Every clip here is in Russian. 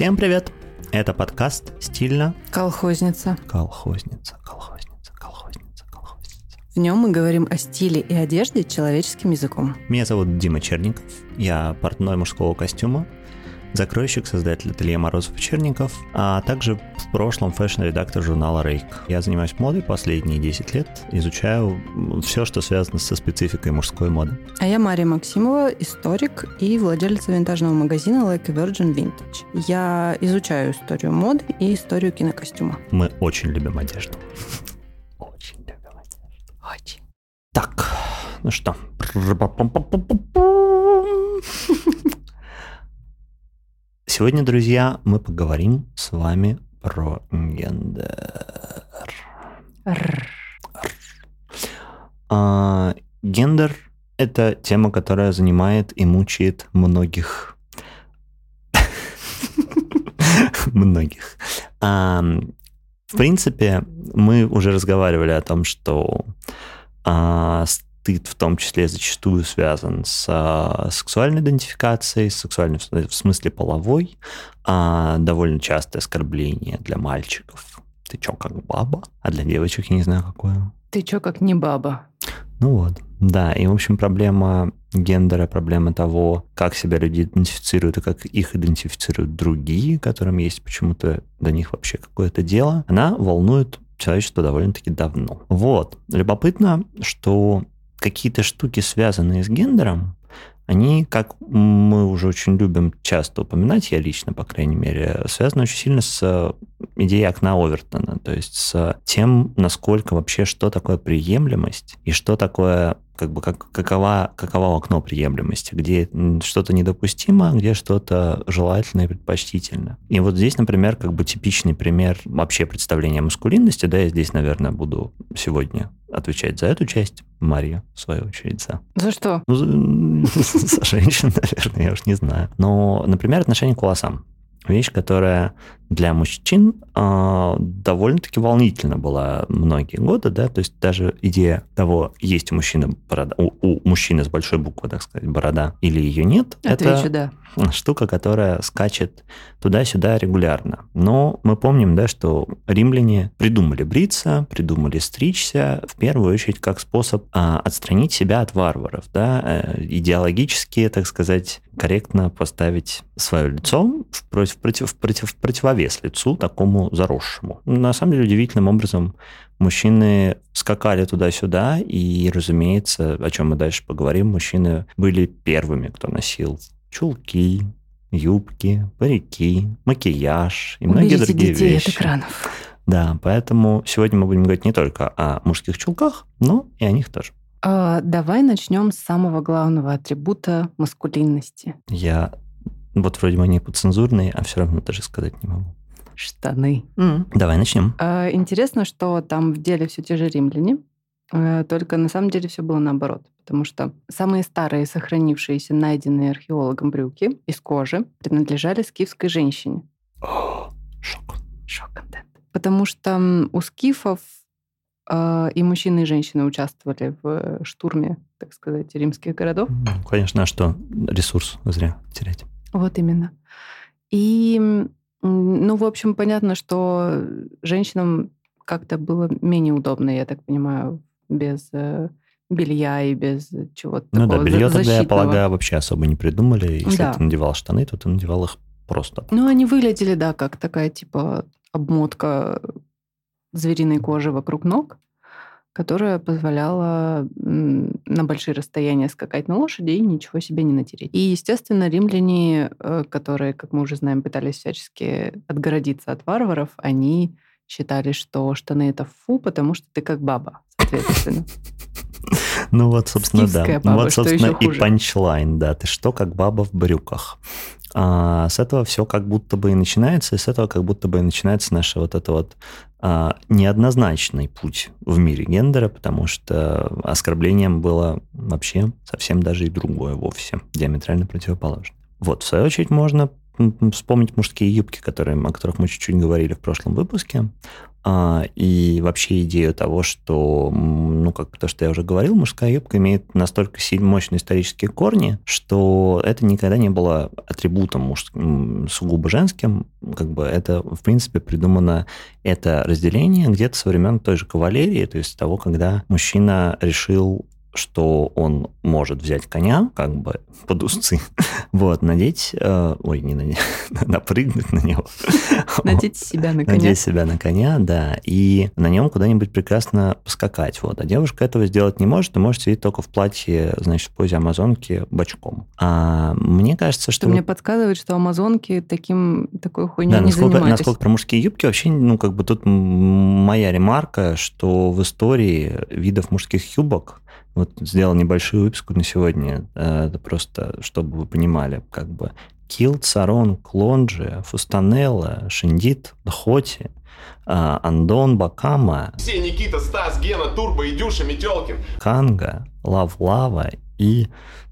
Всем привет! Это подкаст «Стильно». Колхозница. Колхозница, колхозница, колхозница, колхозница. В нем мы говорим о стиле и одежде человеческим языком. Меня зовут Дима Черников. Я портной мужского костюма, закройщик, создатель ателье Морозов и Черников, а также в прошлом фэшн-редактор журнала The Rake. Я занимаюсь модой последние 10 лет, изучаю все, что связано со спецификой мужской моды. А я Мария Максимова, историк и владелица винтажного магазина Like a Virgin Vintage. Я изучаю историю моды и историю кинокостюма. Мы очень любим одежду. Очень любим одежду. Очень. Так, ну что. Сегодня, друзья, мы поговорим с вами про гендер. А, гендер – это тема, которая занимает и мучает многих. Многих. А, в принципе, мы уже разговаривали о том, что а, стыд в том числе зачастую связан с а, сексуальной идентификацией, сексуальной в смысле половой, а довольно частое оскорбление для мальчиков. Ты чё, как баба? А для девочек я не знаю, какое. Ты чё, как не баба? Ну вот, да, и, в общем, проблема гендера, проблема того, как себя люди идентифицируют и как их идентифицируют другие, которым есть почему-то до них вообще какое-то дело, она волнует человечество довольно-таки давно. Вот. Любопытно, что какие-то штуки, связанные с гендером, они, как мы уже очень любим часто упоминать, я лично, по крайней мере, связаны очень сильно с идеей окна Овертона, то есть с тем, насколько вообще, что такое приемлемость и что такое как бы как, какова, какова окно приемлемости, где что-то недопустимо, где что-то желательно и предпочтительно. И вот здесь, например, как бы типичный пример вообще представления маскулинности, да, я здесь, наверное, буду сегодня отвечать за эту часть, Мария, в свою очередь, за. За что? Ну, за, за женщин, наверное, я уж не знаю. Но, например, отношение к волосам. Вещь, которая для мужчин э, довольно-таки волнительно была многие годы, да, то есть даже идея того, есть у мужчины борода, у, у мужчины с большой буквы, так сказать, борода, или ее нет, Отвечу, это да. штука, которая скачет туда-сюда регулярно. Но мы помним, да, что римляне придумали бриться, придумали стричься, в первую очередь, как способ э, отстранить себя от варваров, да, э, идеологически, так сказать, корректно поставить свое лицо в, против, против, против, противовес вес лицу такому заросшему. На самом деле, удивительным образом мужчины скакали туда-сюда, и, разумеется, о чем мы дальше поговорим, мужчины были первыми, кто носил чулки, юбки, парики, макияж и Уберите многие другие детей вещи. от экранов. Да, поэтому сегодня мы будем говорить не только о мужских чулках, но и о них тоже. А, давай начнем с самого главного атрибута маскулинности. Я вот вроде бы они подцензурные, а все равно даже сказать не могу. Штаны. Давай начнем. А, Интересно, что там в деле все те же римляне, э, только на самом деле все было наоборот. Потому что самые старые сохранившиеся, найденные археологом брюки из кожи принадлежали скифской женщине. Шок. Шок-контент. Потому что у скифов э, и мужчины, и женщины участвовали в штурме, так сказать, римских городов. Конечно, а что ресурс зря терять? Вот именно. И, ну, в общем, понятно, что женщинам как-то было менее удобно, я так понимаю, без э, белья и без чего-то Ну да, такого белье за- тогда, я полагаю, вообще особо не придумали. Если Да. ты надевал штаны, то ты надевал их просто. Ну, они выглядели, да, как такая, типа, обмотка звериной кожи вокруг ног, которая позволяла на большие расстояния скакать на лошади и ничего себе не натереть. И, естественно, римляне, э, которые, как мы уже знаем, пытались всячески отгородиться от варваров, они считали, что штаны это фу, потому что ты как баба, соответственно. Ну вот, собственно, да. Ну вот, собственно, и панчлайн, да. Ты что, как баба в брюках. А, с этого все как будто бы и начинается, и с этого как будто бы и начинается наш вот это вот а, неоднозначный путь в мире гендера, потому что оскорблением было вообще совсем даже и другое вовсе, диаметрально противоположное. Вот, в свою очередь, можно вспомнить мужские юбки, которые, о которых мы чуть-чуть говорили в прошлом выпуске. А, и вообще идею того, что, ну, как то, что я уже говорил, мужская юбка имеет настолько мощные исторические корни, что это никогда не было атрибутом мужским, сугубо женским. Как бы это, в принципе, придумано это разделение где-то со времен той же кавалерии, то есть того, когда мужчина решил что он может взять коня, как бы под узцы, вот, надеть, э, ой, не надеть, напрыгнуть на него. Надеть себя на коня. Надеть себя на коня, да, и на нем куда-нибудь прекрасно поскакать, вот. А девушка этого сделать не может, и может сидеть только в платье, значит, в позе амазонки бочком. А мне кажется, что... Что мне подсказывает, что амазонки таким, такой хуйней да, не насколько, занимались. насколько про мужские юбки вообще, ну, как бы тут моя ремарка, что в истории видов мужских юбок вот сделал небольшую выписку на сегодня, э, это просто, чтобы вы понимали, как бы Килт, Сарон, Клонджи, Фустанелла, Шиндит, Дхоти, э, Андон, Бакама, Все Никита, Стас, Гена, Турбо, Идюша, Метелкин. Канга, Лав Лава и,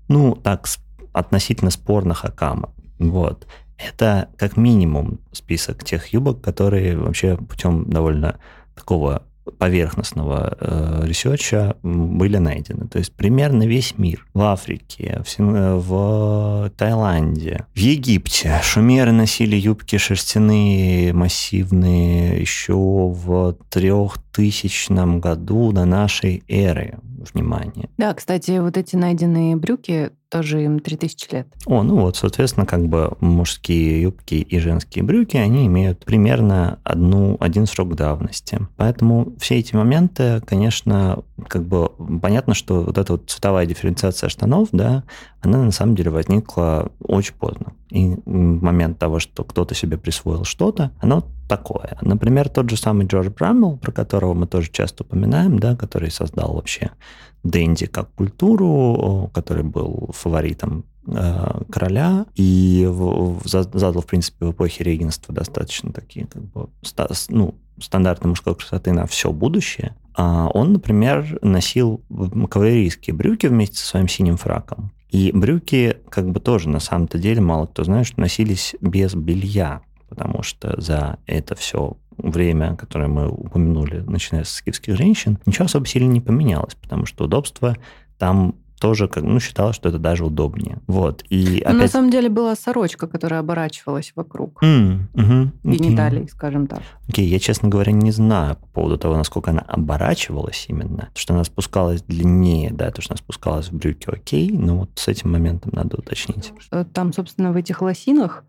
ну, так, относительно спорных Акама. Вот. Это как минимум список тех юбок, которые вообще путем довольно такого поверхностного э, ресерча были найдены. То есть примерно весь мир. В Африке, в. Э, в Таиланде, в Египте. Шумеры носили юбки шерстяные, массивные еще в трехтысячном году до нашей эры. Внимание. Да, кстати, вот эти найденные брюки тоже им 3000 лет. О, ну вот, соответственно, как бы мужские юбки и женские брюки, они имеют примерно одну, один срок давности. Поэтому все эти моменты, конечно, как бы понятно, что вот эта вот цветовая дифференциация штанов, да, она на самом деле возникла очень поздно. И момент того, что кто-то себе присвоил что-то, оно такое. Например, тот же самый Джордж Браммел, про которого мы тоже часто упоминаем, да, который создал вообще Дэнди как культуру, который был фаворитом э, короля и задал, в принципе, в эпохе регенства достаточно такие как бы, ста, ну, стандарты мужской красоты на все будущее. А он, например, носил кавалерийские брюки вместе со своим синим фраком. И брюки, как бы тоже на самом-то деле, мало кто знает, что носились без белья, потому что за это все время, которое мы упомянули, начиная с скифских женщин, ничего особо сильно не поменялось, потому что удобство там тоже как, ну, считалось, что это даже удобнее. Вот. И опять... На самом деле была сорочка, которая оборачивалась вокруг mm, угу, гениталий, okay. скажем так. Окей, okay, я, честно говоря, не знаю по поводу того, насколько она оборачивалась именно. Что она спускалась длиннее, да, то, что она спускалась в брюки, окей, но вот с этим моментом надо уточнить. Там, собственно, в этих лосинах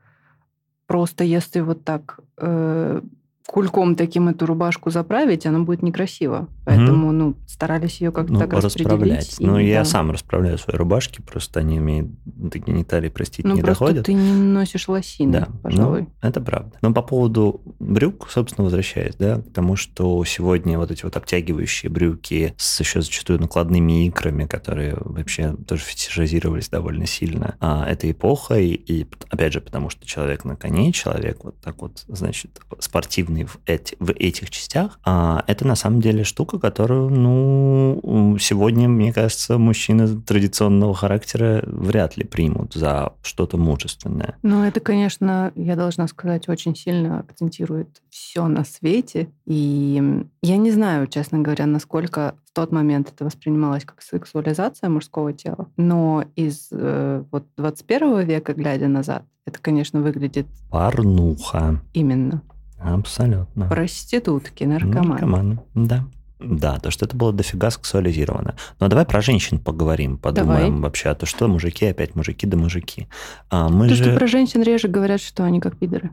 просто если вот так э, кульком таким эту рубашку заправить, она будет некрасиво. Поэтому, угу. ну, старались ее как-то ну, так расправлять. Ну, я да. сам расправляю свои рубашки, просто они мне до гениталий, простите, ну, не просто доходят. ты не носишь лосины, да, пожалуй. Ну, это правда. Но по поводу брюк, собственно, возвращаясь, да, к тому, что сегодня вот эти вот обтягивающие брюки с еще зачастую накладными икрами, которые вообще тоже фетишизировались довольно сильно а, этой эпохой, и, опять же, потому что человек на коне, человек вот так вот, значит, спортивный в, эти, в этих частях, а, это на самом деле штука, которую, ну, сегодня, мне кажется, мужчины традиционного характера вряд ли примут за что-то мужественное. Ну, это, конечно, я должна сказать, очень сильно акцентирует все на свете. И я не знаю, честно говоря, насколько в тот момент это воспринималось как сексуализация мужского тела. Но из э, вот 21 века, глядя назад, это, конечно, выглядит... Порнуха. Именно. Абсолютно. Проститутки, наркоманы. Наркоманы, да. Да, то, что это было дофига сексуализировано. Но давай про женщин поговорим, подумаем давай. вообще, а то что мужики опять мужики да мужики. А мы то, же... что про женщин реже говорят, что они как пидоры.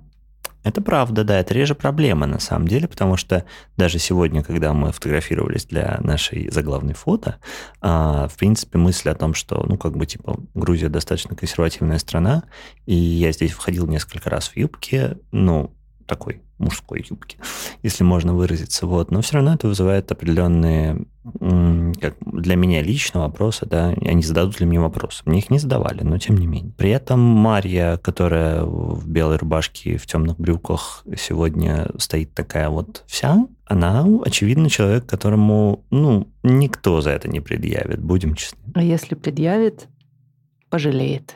Это правда, да, это реже проблема на самом деле, потому что даже сегодня, когда мы фотографировались для нашей заглавной фото, а, в принципе, мысль о том, что, ну, как бы, типа, Грузия достаточно консервативная страна, и я здесь входил несколько раз в юбке, ну, такой мужской юбки, если можно выразиться. Вот. Но все равно это вызывает определенные, как для меня лично вопросы, да, они зададут ли мне вопросы. Мне их не задавали, но тем не менее. При этом Марья, которая в белой рубашке, в темных брюках сегодня стоит такая вот вся, она, очевидно, человек, которому, ну, никто за это не предъявит, будем честны. А если предъявит, пожалеет.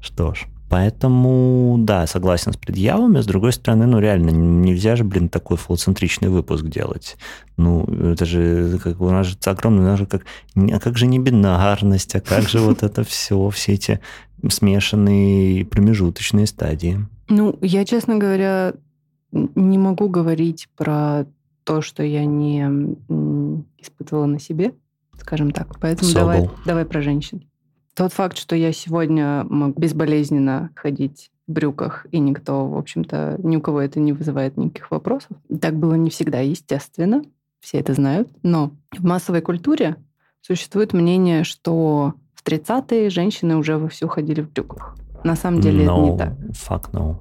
Что ж, Поэтому, да, согласен с предъявами. С другой стороны, ну реально, нельзя же, блин, такой фалоцентричный выпуск делать. Ну, это же, как, у нас же огромный, у нас же как, а как же не бинарность, а как же вот это все, все эти смешанные промежуточные стадии. Ну, я, честно говоря, не могу говорить про то, что я не испытывала на себе, скажем так. Поэтому давай, давай про женщин. Тот факт, что я сегодня мог безболезненно ходить в брюках, и никто, в общем-то, ни у кого это не вызывает никаких вопросов. Так было не всегда, естественно. Все это знают. Но в массовой культуре существует мнение, что в 30-е женщины уже вовсю ходили в брюках. На самом деле no, это не так. Fuck no.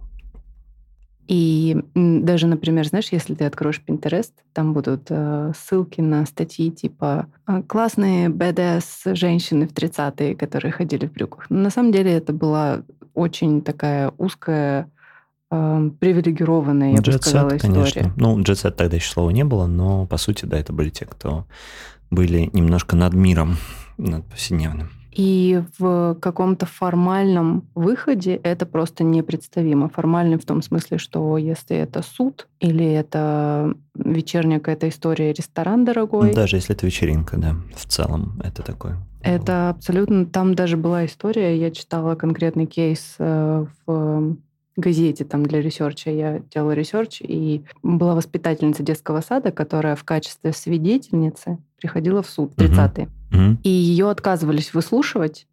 И даже, например, знаешь, если ты откроешь Pinterest, там будут э, ссылки на статьи типа «А, «Классные BDS женщины в 30-е, которые ходили в брюках». Но на самом деле это была очень такая узкая, э, привилегированная, я бы сказала, set, история. Конечно. Ну, джетсет тогда еще слова не было, но, по сути, да, это были те, кто были немножко над миром, над повседневным. И в каком-то формальном выходе это просто непредставимо. Формальный в том смысле, что если это суд или это вечерняя какая-то история, ресторан дорогой. Даже если это вечеринка, да, в целом это такое. Это абсолютно... Там даже была история, я читала конкретный кейс э, в газете там для ресерча. Я делала ресерч, и была воспитательница детского сада, которая в качестве свидетельницы приходила в суд в 30-е. Угу. И ее отказывались выслушивать.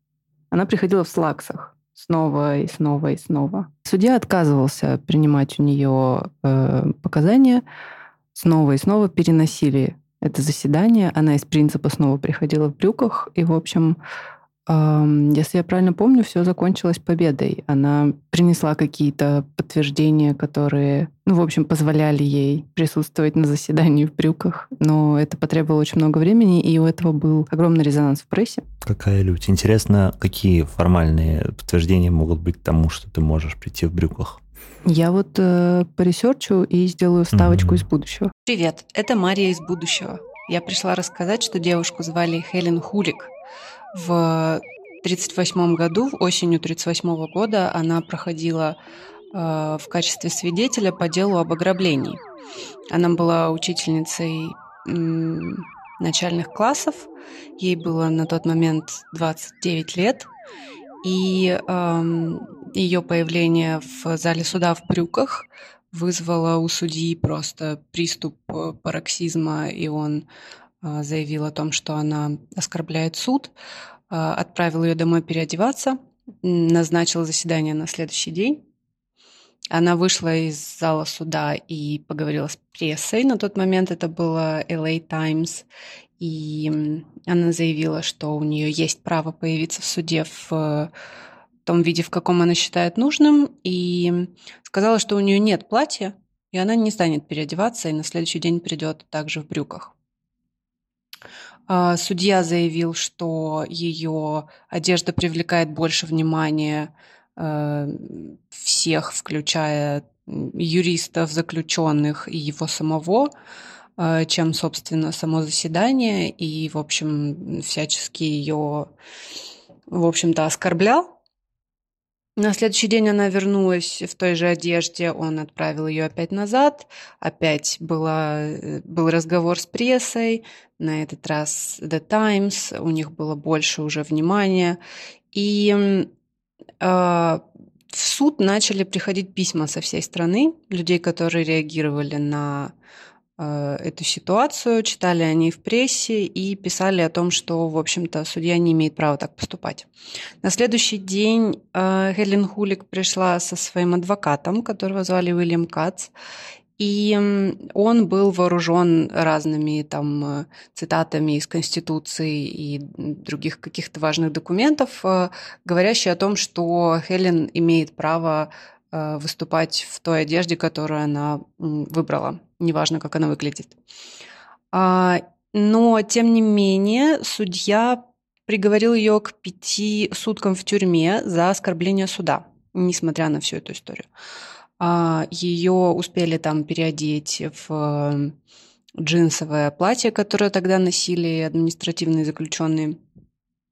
Она приходила в слаксах снова и снова и снова. Судья отказывался принимать у нее э, показания. Снова и снова переносили это заседание. Она из принципа снова приходила в брюках. И, в общем, если я правильно помню, все закончилось победой. Она принесла какие-то подтверждения, которые, ну, в общем, позволяли ей присутствовать на заседании в брюках. Но это потребовало очень много времени, и у этого был огромный резонанс в прессе. Какая лють. Интересно, какие формальные подтверждения могут быть тому, что ты можешь прийти в брюках? Я вот э, поресерчу и сделаю вставочку mm-hmm. из будущего. Привет, это Мария из будущего. Я пришла рассказать, что девушку звали Хелен Хулик. В 1938 году, осенью 1938 года, она проходила э, в качестве свидетеля по делу об ограблении. Она была учительницей начальных классов, ей было на тот момент 29 лет, и э, ее появление в зале суда в брюках вызвало у судьи просто приступ э, пароксизма, и он а, заявил о том, что она оскорбляет суд, а, отправил ее домой переодеваться, назначил заседание на следующий день. Она вышла из зала суда и поговорила с прессой. На тот момент это было LA Times. И она заявила, что у нее есть право появиться в суде в том виде, в каком она считает нужным. И сказала, что у нее нет платья, и она не станет переодеваться, и на следующий день придет также в брюках. А, судья заявил, что ее одежда привлекает больше внимания э, всех, включая юристов, заключенных и его самого, э, чем, собственно, само заседание, и, в общем, всячески ее, в общем-то, оскорблял. На следующий день она вернулась в той же одежде, он отправил ее опять назад, опять была, э, был разговор с прессой, на этот раз The Times, у них было больше уже внимания, и э, в суд начали приходить письма со всей страны, людей, которые реагировали на эту ситуацию, читали они в прессе и писали о том, что, в общем-то, судья не имеет права так поступать. На следующий день э, Хелен Хулик пришла со своим адвокатом, которого звали Уильям Кац, и он был вооружен разными там э, цитатами из Конституции и других каких-то важных документов, говорящие о том, что Хелен имеет право выступать в той одежде, которую она выбрала неважно, как она выглядит. А, но, тем не менее, судья приговорил ее к пяти суткам в тюрьме за оскорбление суда, несмотря на всю эту историю. А, ее успели там переодеть в джинсовое платье, которое тогда носили административные заключенные.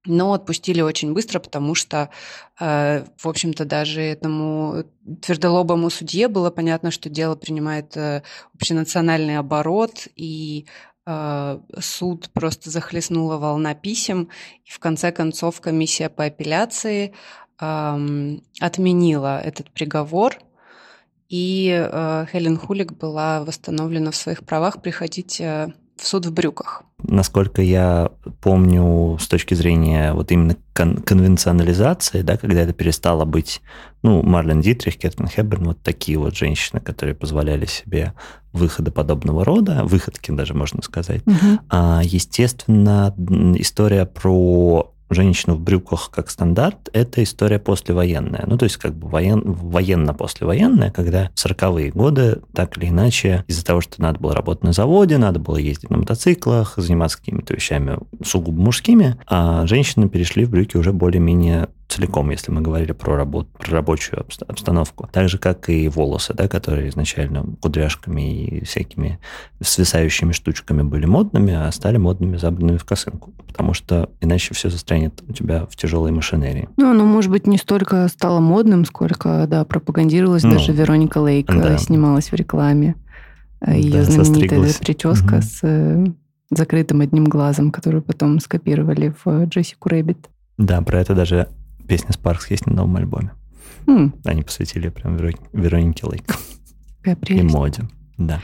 Но отпустили очень быстро, потому что, э, в общем-то, даже этому твердолобому судье было понятно, что дело принимает э, общенациональный оборот, и э, суд просто захлестнула волна писем, и в конце концов комиссия по апелляции эм, отменила этот приговор, и Хелен Хулик была восстановлена в своих правах приходить в суд в брюках. Насколько я помню, с точки зрения вот именно кон- конвенционализации, да, когда это перестало быть, ну, Марлен Дитрих, Кэтрин Хеберн, вот такие вот женщины, которые позволяли себе выходы подобного рода, выходки даже можно сказать. Угу. А, естественно, история про женщину в брюках как стандарт, это история послевоенная. Ну, то есть как бы воен, военно-послевоенная, когда в 40-е годы так или иначе из-за того, что надо было работать на заводе, надо было ездить на мотоциклах, заниматься какими-то вещами сугубо мужскими, а женщины перешли в брюки уже более-менее целиком, если мы говорили про, работу, про рабочую обстановку. Так же, как и волосы, да, которые изначально кудряшками и всякими свисающими штучками были модными, а стали модными забранными в косынку. Потому что иначе все застрянет у тебя в тяжелой машинерии. Ну, оно, может быть, не столько стало модным, сколько, да, пропагандировалось. Ну, Даже Вероника Лейк э, да. снималась в рекламе. Ее да, знаменитая прическа угу. с э, закрытым одним глазом, которую потом скопировали в Джессику Рэббит. Да, про это даже песня Sparks есть на новом альбоме. М-м. Они посвятили прям Веронике Лейк. И моде, да.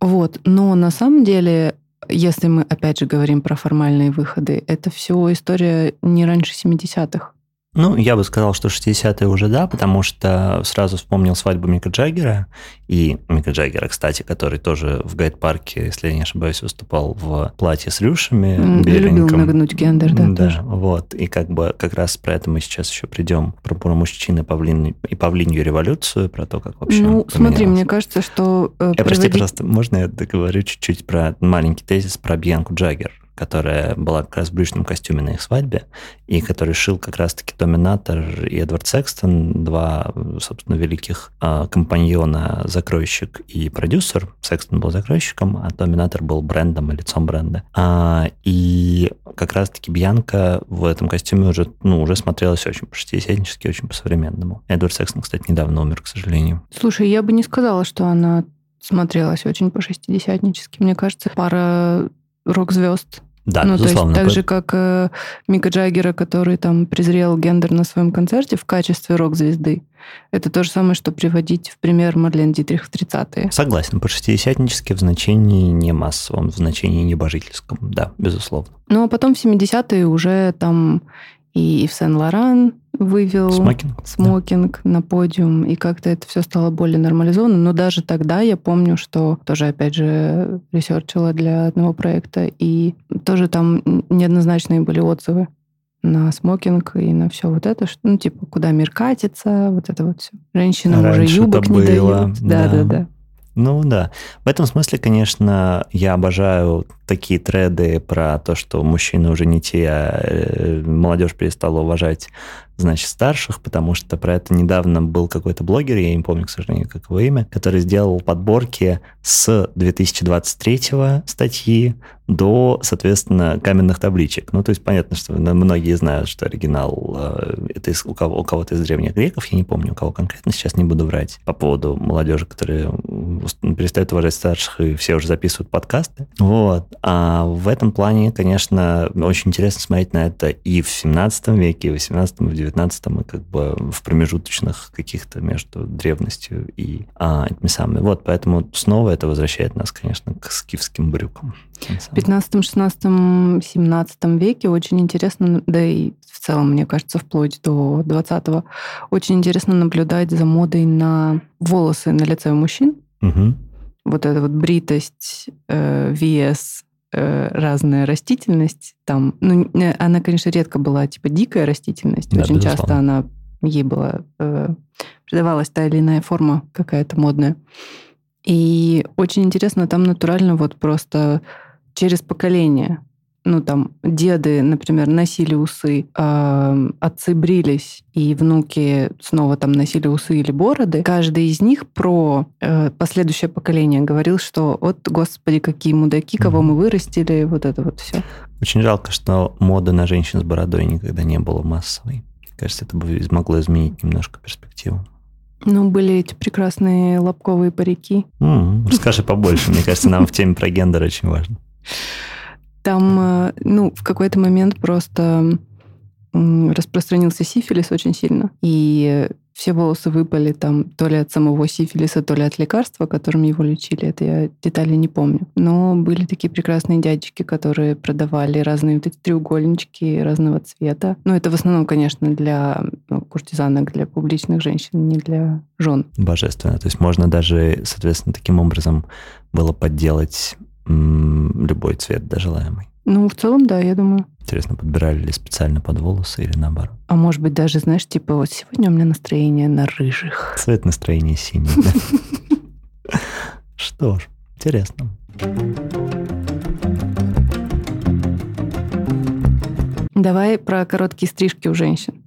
Вот, но на самом деле, если мы опять же говорим про формальные выходы, это все история не раньше 70-х. Ну, я бы сказал, что 60-е уже да, потому что сразу вспомнил свадьбу Мика Джаггера. И Мика Джаггера, кстати, который тоже в гайд-парке, если я не ошибаюсь, выступал в платье с рюшами. Mm, любил нагнуть гендер, да, Да, тоже. вот. И как бы как раз про это мы сейчас еще придем. Про, про мужчин и, павлин, и павлинью революцию, про то, как вообще Ну, смотри, мне кажется, что... Э, я, приводить... прости, просто можно я договорю чуть-чуть про маленький тезис про Бьянку Джаггер? Которая была как раз в брючном костюме на их свадьбе, и который шил как раз-таки Доминатор и Эдвард Секстон, два, собственно, великих э, компаньона, закройщик и продюсер. Секстон был закройщиком, а Доминатор был брендом и лицом бренда. А, и как раз-таки Бьянка в этом костюме уже, ну, уже смотрелась очень по-шестидесятнически, очень по-современному. Эдвард Секстон, кстати, недавно умер, к сожалению. Слушай, я бы не сказала, что она смотрелась очень по-шестидесятнически. Мне кажется, пара рок-звезд да, ну, безусловно. То есть, так же, как э, Мика Джаггера, который там презрел гендер на своем концерте в качестве рок-звезды. Это то же самое, что приводить в пример Марлен Дитрих в 30-е. Согласен, по-шестидесятнически в значении не массовом, в значении небожительском, да, безусловно. Ну, а потом в 70-е уже там Ив Сен-Лоран вывел смокинг, смокинг да. на подиум, и как-то это все стало более нормализованно. Но даже тогда я помню, что тоже, опять же, ресерчила для одного проекта, и тоже там неоднозначные были отзывы на смокинг и на все вот это, что, ну, типа, куда мир катится, вот это вот все. Женщинам Раньше уже юбок не дают. Да, да, да. Ну да. В этом смысле, конечно, я обожаю такие треды про то, что мужчины уже не те, а э, молодежь перестала уважать значит, старших, потому что про это недавно был какой-то блогер, я не помню, к сожалению, как его имя, который сделал подборки с 2023 статьи до, соответственно, каменных табличек. Ну, то есть понятно, что многие знают, что оригинал э, это из, у, кого, у кого-то из древних греков, я не помню, у кого конкретно, сейчас не буду врать, по поводу молодежи, которые перестают уважать старших, и все уже записывают подкасты. Вот. А в этом плане, конечно, очень интересно смотреть на это и в 17 веке, и в 18, и в 19 19 и как бы в промежуточных каких-то между древностью и а, этими самыми. Вот, поэтому снова это возвращает нас, конечно, к скифским брюкам. В 15, 16, 17 веке очень интересно, да и в целом, мне кажется, вплоть до 20-го, очень интересно наблюдать за модой на волосы на лице мужчин. Угу. Вот эта вот бритость, э, VS, Э, разная растительность. Там, ну, она, конечно, редко была типа дикая растительность. Да, Очень безусловно. часто она ей была э, придавалась та или иная форма какая-то модная. И очень интересно, там натурально вот просто через поколение ну, там, деды, например, носили усы, э, отцы брились, и внуки снова там носили усы или бороды, каждый из них про э, последующее поколение говорил, что вот, господи, какие мудаки, кого мы вырастили, вот это вот все. Очень жалко, что мода на женщин с бородой никогда не была массовой. Кажется, это бы могло изменить немножко перспективу. Ну, были эти прекрасные лобковые парики. М, Расскажи побольше. Мне кажется, нам в теме про гендер очень важно. Там, э, ну, в какой-то момент просто распространился сифилис очень сильно. И все волосы выпали там то ли от самого сифилиса, то ли от лекарства, которым его лечили. Это я детали не помню. Но были такие прекрасные дядечки, которые продавали разные вот эти треугольнички разного цвета. Но это в основном, конечно, для ну, куртизанок, для публичных женщин, не для жен. Божественно. То есть можно даже, соответственно, таким образом было подделать любой цвет, да, желаемый. Ну, в целом, да, я думаю. Интересно, подбирали ли специально под волосы или наоборот? А может быть, даже, знаешь, типа, вот сегодня у меня настроение на рыжих. Цвет настроения синий, да? Что ж, интересно. Давай про короткие стрижки у женщин.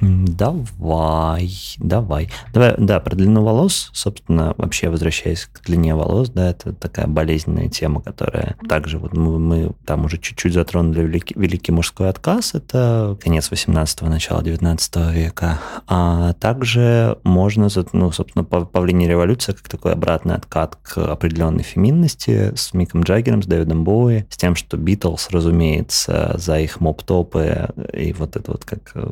Давай, давай. Давай, да, про длину волос, собственно, вообще возвращаясь к длине волос, да, это такая болезненная тема, которая также вот мы, мы там уже чуть-чуть затронули великий, великий мужской отказ, это конец 18-го, начало 19 века. А также можно, ну, собственно, павлиния революция как такой обратный откат к определенной феминности с Миком Джаггером, с Дэвидом Боуи, с тем, что Битлз, разумеется, за их моп-топы и вот это вот как э,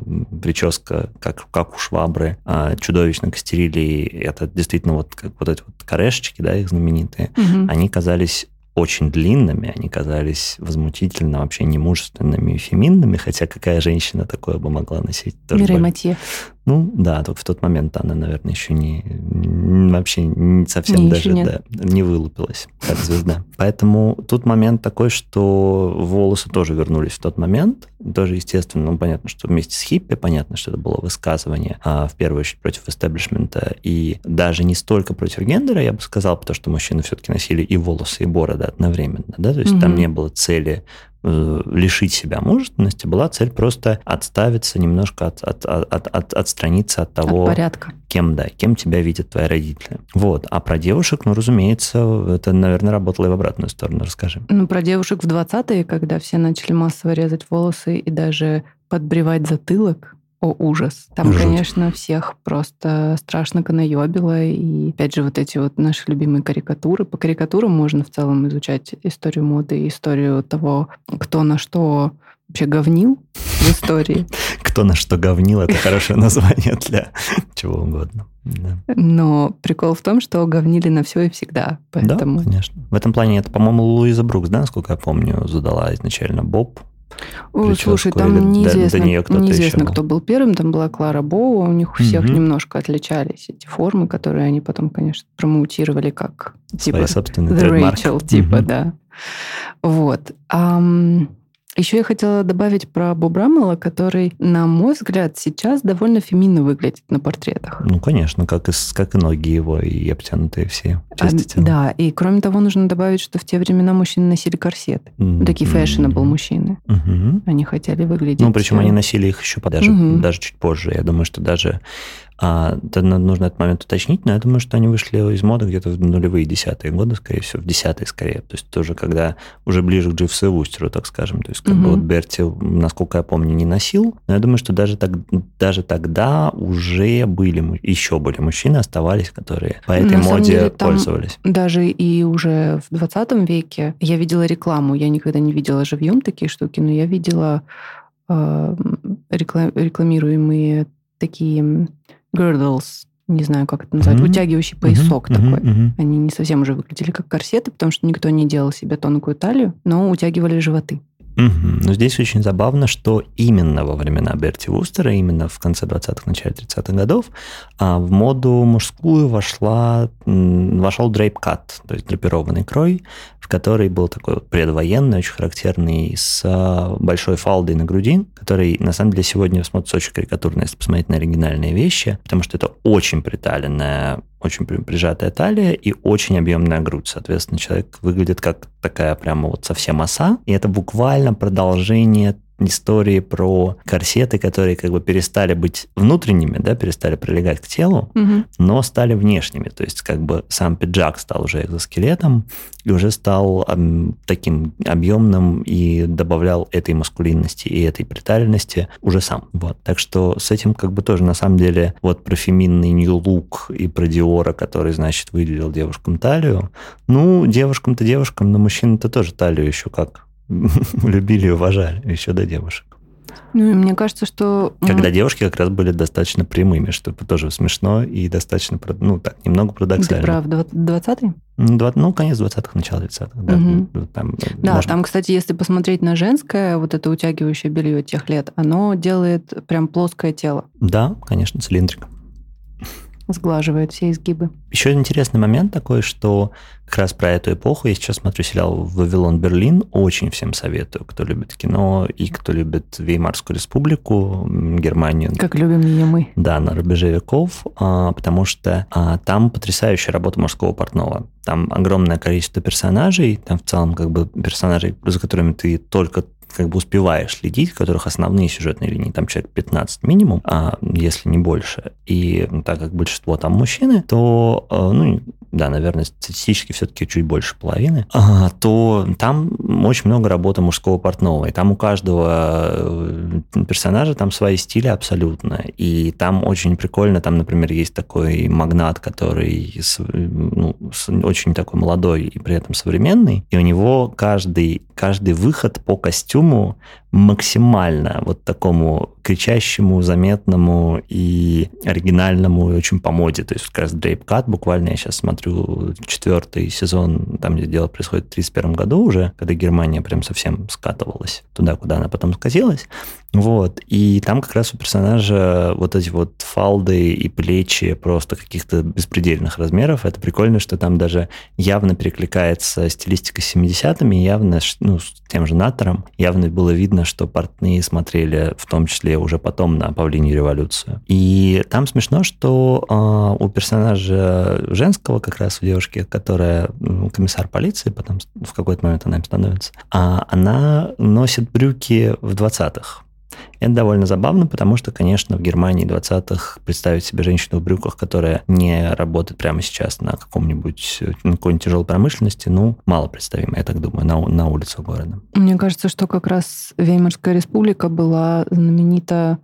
прическа, как, как у швабры, а, чудовищно костерили, и это действительно вот как вот эти вот корешечки, да, их знаменитые, Мгм. они казались очень длинными, они казались возмутительно вообще немужественными и феминными, хотя какая женщина такое бы могла носить? Мирей боль- Матье. Ну, да, только в тот момент она, наверное, еще не, вообще не совсем Не, даже да, не вылупилась как звезда. Поэтому тут момент такой, что волосы тоже вернулись в тот момент. Тоже, естественно, ну, понятно, что вместе с хиппи, понятно, что это было высказывание, а, в первую очередь против истеблишмента, и даже не столько против гендера, я бы сказал, потому что мужчины все-таки носили и волосы, и бороды одновременно, да, то есть там Мгм. не было цели лишить себя мужественности, была цель просто отставиться немножко, от, от- от- от- от- отстраниться от От того, порядка. кем, да, кем тебя видят твои родители. Вот. А про девушек, ну, разумеется, это, наверное, работало и в обратную сторону. Расскажи. Ну, про девушек в 20-е, когда все начали массово резать волосы и даже подбривать затылок. О, ужас. Там, Жуть. конечно, всех просто страшно канаебило. И, опять же, вот эти вот наши любимые карикатуры. По карикатурам можно в целом изучать историю моды историю того, кто на что вообще говнил в истории. Кто на что говнил, это хорошее название для чего угодно. Да. Но прикол в том, что говнили на все и всегда. Поэтому... Да, конечно. В этом плане это, по-моему, Луиза Брукс, да, насколько я помню, задала изначально Боб. Прическу, слушай, там неизвестно, до неё кто-то неизвестно еще кто был первым. Там была Клара Боу, у них у всех Мгм. немножко отличались эти формы, которые они потом, конечно, промоутировали как Свои типа собственные The. Rachel, типа, Мгм. да. Вот. Ам, еще я хотела добавить про Бо Браммела, который, на мой взгляд, сейчас довольно феминно выглядит на портретах. Ну, конечно, как и, как и ноги его, и обтянутые все А, да, и кроме того, нужно добавить, что в те времена мужчины носили корсеты. М, Такие мгм. мужчины. Мгм. Они хотели выглядеть... Ну, причем э, они носили их еще даже, Мгм. даже чуть позже. Я думаю, что даже а, это нужно этот момент уточнить, но я думаю, что они вышли из моды где-то в нулевые десятые годы, скорее всего, в десятые скорее. То есть тоже когда уже ближе к Дживсу и Вустеру, так скажем. То есть как бы Мгм. вот Берти, насколько я помню, не носил, но я думаю, что даже, так, даже тогда уже были, еще были мужчины, оставались, которые по этой На моде деле, пользовались. Даже и уже в 20 веке я видела рекламу. Я никогда не видела живьем такие штуки, но я видела э, рекла- рекламируемые такие girdles, не знаю, как это назвать, Мгм. вытягивающий поясок Мгм, такой. мгм. Они не совсем уже выглядели как корсеты, потому что никто не делал себе тонкую талию, но утягивали животы. Мгм. Но здесь очень забавно, что именно во времена Берти Вустера, именно в конце 20-х, начале 30-х годов, а, в моду мужскую вошла, вошел дрейп-кат, то есть драпированный крой, в который был такой предвоенный, очень характерный, с а, большой фалдой на груди, который, на самом деле, сегодня смотрится очень карикатурно, если посмотреть на оригинальные вещи, потому что это очень приталенная очень прижатая талия и очень объемная грудь. Соответственно, человек выглядит как такая прямо вот совсем оса. И это буквально продолжение истории про корсеты, которые как бы перестали быть внутренними, да, перестали прилегать к телу, Мгм. но стали внешними. То есть как бы сам пиджак стал уже экзоскелетом и уже стал ам, таким объемным и добавлял этой маскулинности и этой приталенности уже сам. Вот. Так что с этим как бы тоже на самом деле вот про феминный New Look и про Диора, который, значит, выделил девушкам талию. Ну, девушкам-то девушкам, но мужчины-то тоже талию еще как любили и уважали еще до девушек. Ну, и мне кажется, что... Когда девушки как раз были достаточно прямыми, что тоже смешно и достаточно, ну, так, немного Ты парадоксально. прав, 20-й? Ну, ну, конец 20-х, начало 30-х, да. Ну, Там, Да, можно- там, кстати, если посмотреть на женское, вот это утягивающее белье тех лет, оно делает прям плоское тело, Да, конечно, цилиндрик. Сглаживает все изгибы. Еще интересный момент такой, что как раз про эту эпоху, я сейчас смотрю сериал «Вавилон Берлин», очень всем советую, кто любит кино и кто любит Веймарскую республику, Германию, Как любим ее мы. Да, на рубеже веков, а, потому что а, там потрясающая работа мужского портного. Там огромное количество персонажей, там в целом как бы персонажей, за которыми ты только как бы успеваешь следить, которых основные сюжетные линии, там человек 15 минимум, а если не больше. И ну, так как большинство там мужчины, то, э, ну, да, наверное, статистически все-таки чуть больше половины, а, то там очень много работы мужского портного. И там у каждого э, персонажа там свои стили абсолютно. И там очень прикольно, там, например, есть такой магнат, который ну, очень такой молодой и при этом современный. И у него каждый, каждый выход по костюму consumo максимально вот такому кричащему, заметному и оригинальному, и очень по моде. То есть как раз Дрейп Кат, буквально я сейчас смотрю четвертый сезон, там, где дело происходит в 31 году уже, когда Германия прям совсем скатывалась туда, куда она потом скатилась. Вот. И там как раз у персонажа вот эти вот фалды и плечи просто каких-то беспредельных размеров. Это прикольно, что там даже явно перекликается стилистика с 70-ми, явно ну, с тем же Натором, явно было видно, что портные смотрели в том числе уже потом на «Павлинью революцию». И там смешно, что а, у персонажа женского, как раз у девушки, которая комиссар полиции, потом в какой-то момент она им становится, а, она носит брюки в 20-х. Это довольно забавно, потому что, конечно, в Германии 20-х представить себе женщину в брюках, которая не работает прямо сейчас на каком-нибудь, на какой-нибудь тяжелой промышленности, ну, мало представимо, я так думаю, на, на улицах города. Мне кажется, что как раз Веймарская республика была знаменита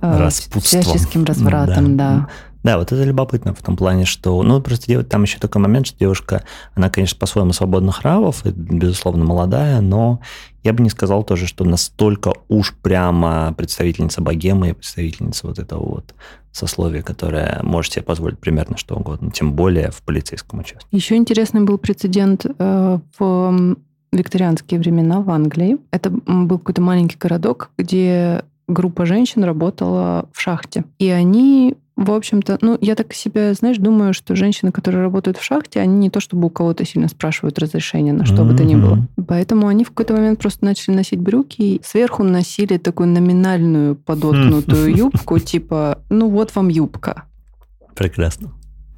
э, Распутством. всяческим развратом, Да. да. Да, вот это любопытно в том плане, что, ну, просто там еще такой момент, что девушка, она, конечно, по-своему свободных нравов, и, безусловно, молодая, но я бы не сказал тоже, что настолько уж прямо представительница богемы и представительница вот этого вот сословия, которое может себе позволить примерно что угодно, тем более в полицейском участке. Еще интересный был прецедент э, в викторианские времена в Англии. Это был какой-то маленький городок, где группа женщин работала в шахте. И они, в общем-то, ну, я так себе, знаешь, думаю, что женщины, которые работают в шахте, они не то чтобы у кого-то сильно спрашивают разрешения на что бы то ни было. Поэтому они в какой-то момент просто начали носить брюки и сверху носили такую номинальную подоткнутую юбку, типа, ну вот вам юбка. Прекрасно.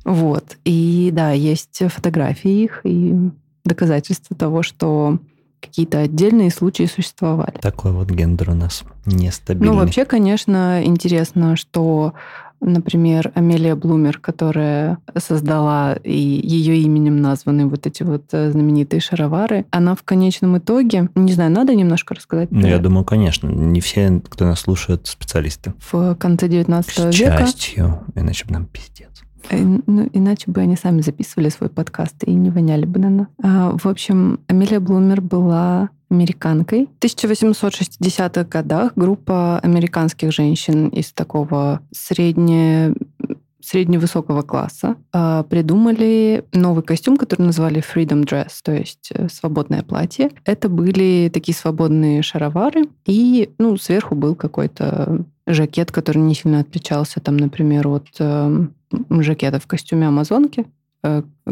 Вот. И да, есть фотографии их и доказательства того, что какие-то отдельные случаи существовали. Такой вот гендер у нас нестабильный. Ну, вообще, конечно, интересно, что, например, Амелия Блумер, которая создала и ее именем названы вот эти вот э, знаменитые шаровары, она в конечном итоге, не знаю, надо немножко рассказать Ну, я думаю, конечно. Не все, кто нас слушает, специалисты. в конце 19 К века. счастью, иначе бы нам пиздец. Э, Ну, иначе бы они сами записывали свой подкаст и не воняли бы на нас. А, В общем, Амелия Блумер была американкой. В 1860-х годах группа американских женщин из такого средне средневысокого класса а, придумали новый костюм, который назвали Freedom Dress, то есть э, свободное платье. Это были такие свободные шаровары, и ну, сверху был какой-то жакет, который не сильно отличался, там, например, от э, жакета в костюме Амазонки,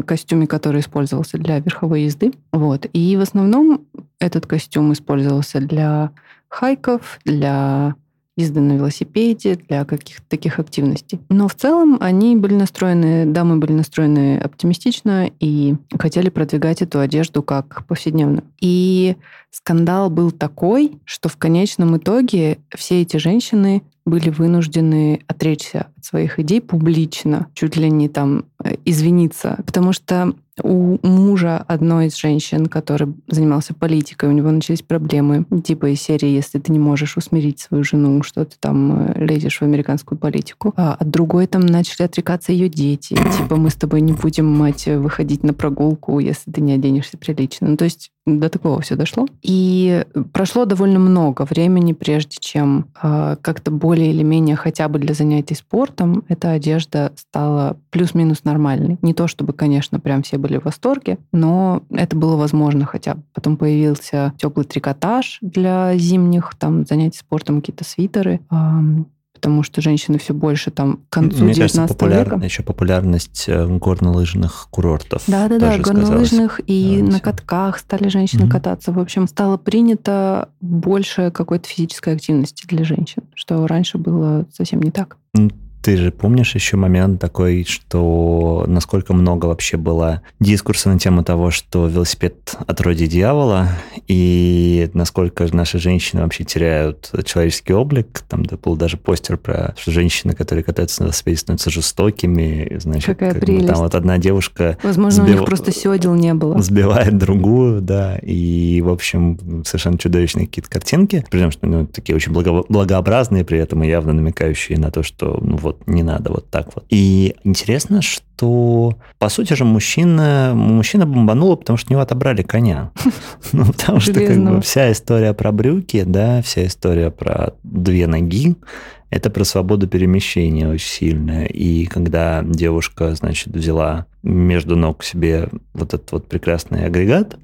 костюме, который использовался для верховой езды. Вот. И в основном этот костюм использовался для хайков, для езды на велосипеде, для каких-то таких активностей. Но в целом они были настроены, дамы были настроены оптимистично и хотели продвигать эту одежду как повседневную. И скандал был такой, что в конечном итоге все эти женщины были вынуждены отречься от своих идей публично, чуть ли не там э, извиниться, потому что у мужа одной из женщин, который занимался политикой, у него начались проблемы, типа из серии, если ты не можешь усмирить свою жену, что ты там э, лезешь в американскую политику. А от другой там начали отрекаться ее дети. Типа мы с тобой не будем, мать, выходить на прогулку, если ты не оденешься прилично. Ну, то есть до такого все дошло. И прошло довольно много времени, прежде чем э, как-то более или менее хотя бы для занятий спортом эта одежда стала плюс-минус нормальной. Не то чтобы, конечно, прям все были в восторге, но это было возможно хотя бы. Потом появился теплый трикотаж для зимних там занятий спортом, какие-то свитеры потому что женщины все больше там к концу Мне 19 кажется, популяр... века. еще популярность э, горнолыжных курортов. Да-да-да, горнолыжных и Да, на катках стали женщины Мгм. кататься. В общем, стало принято больше какой-то физической активности для женщин, что раньше было совсем не так. Ты же помнишь еще момент такой, что насколько много вообще было дискурса на тему того, что велосипед от роди дьявола, и насколько наши женщины вообще теряют человеческий облик. Там был даже постер про что женщины, которые катаются на велосипеде, становятся жестокими. Значит, Какая как бы прелесть. там вот одна девушка Возможно, у Сбил- них просто седел не было. сбивает другую, да, и, в общем, совершенно чудовищные какие-то картинки, при том, что ну, такие очень благо- благообразные, при этом и явно намекающие на то, что, ну вот, не надо вот так вот. И интересно, что, по сути же, мужчина, мужчина бомбануло, потому что у него отобрали коня. Ну, потому что, как бы, вся история про брюки, да, вся история про две ноги, это про свободу перемещения очень сильная. И когда девушка, значит, взяла между ног себе вот этот вот прекрасный агрегат,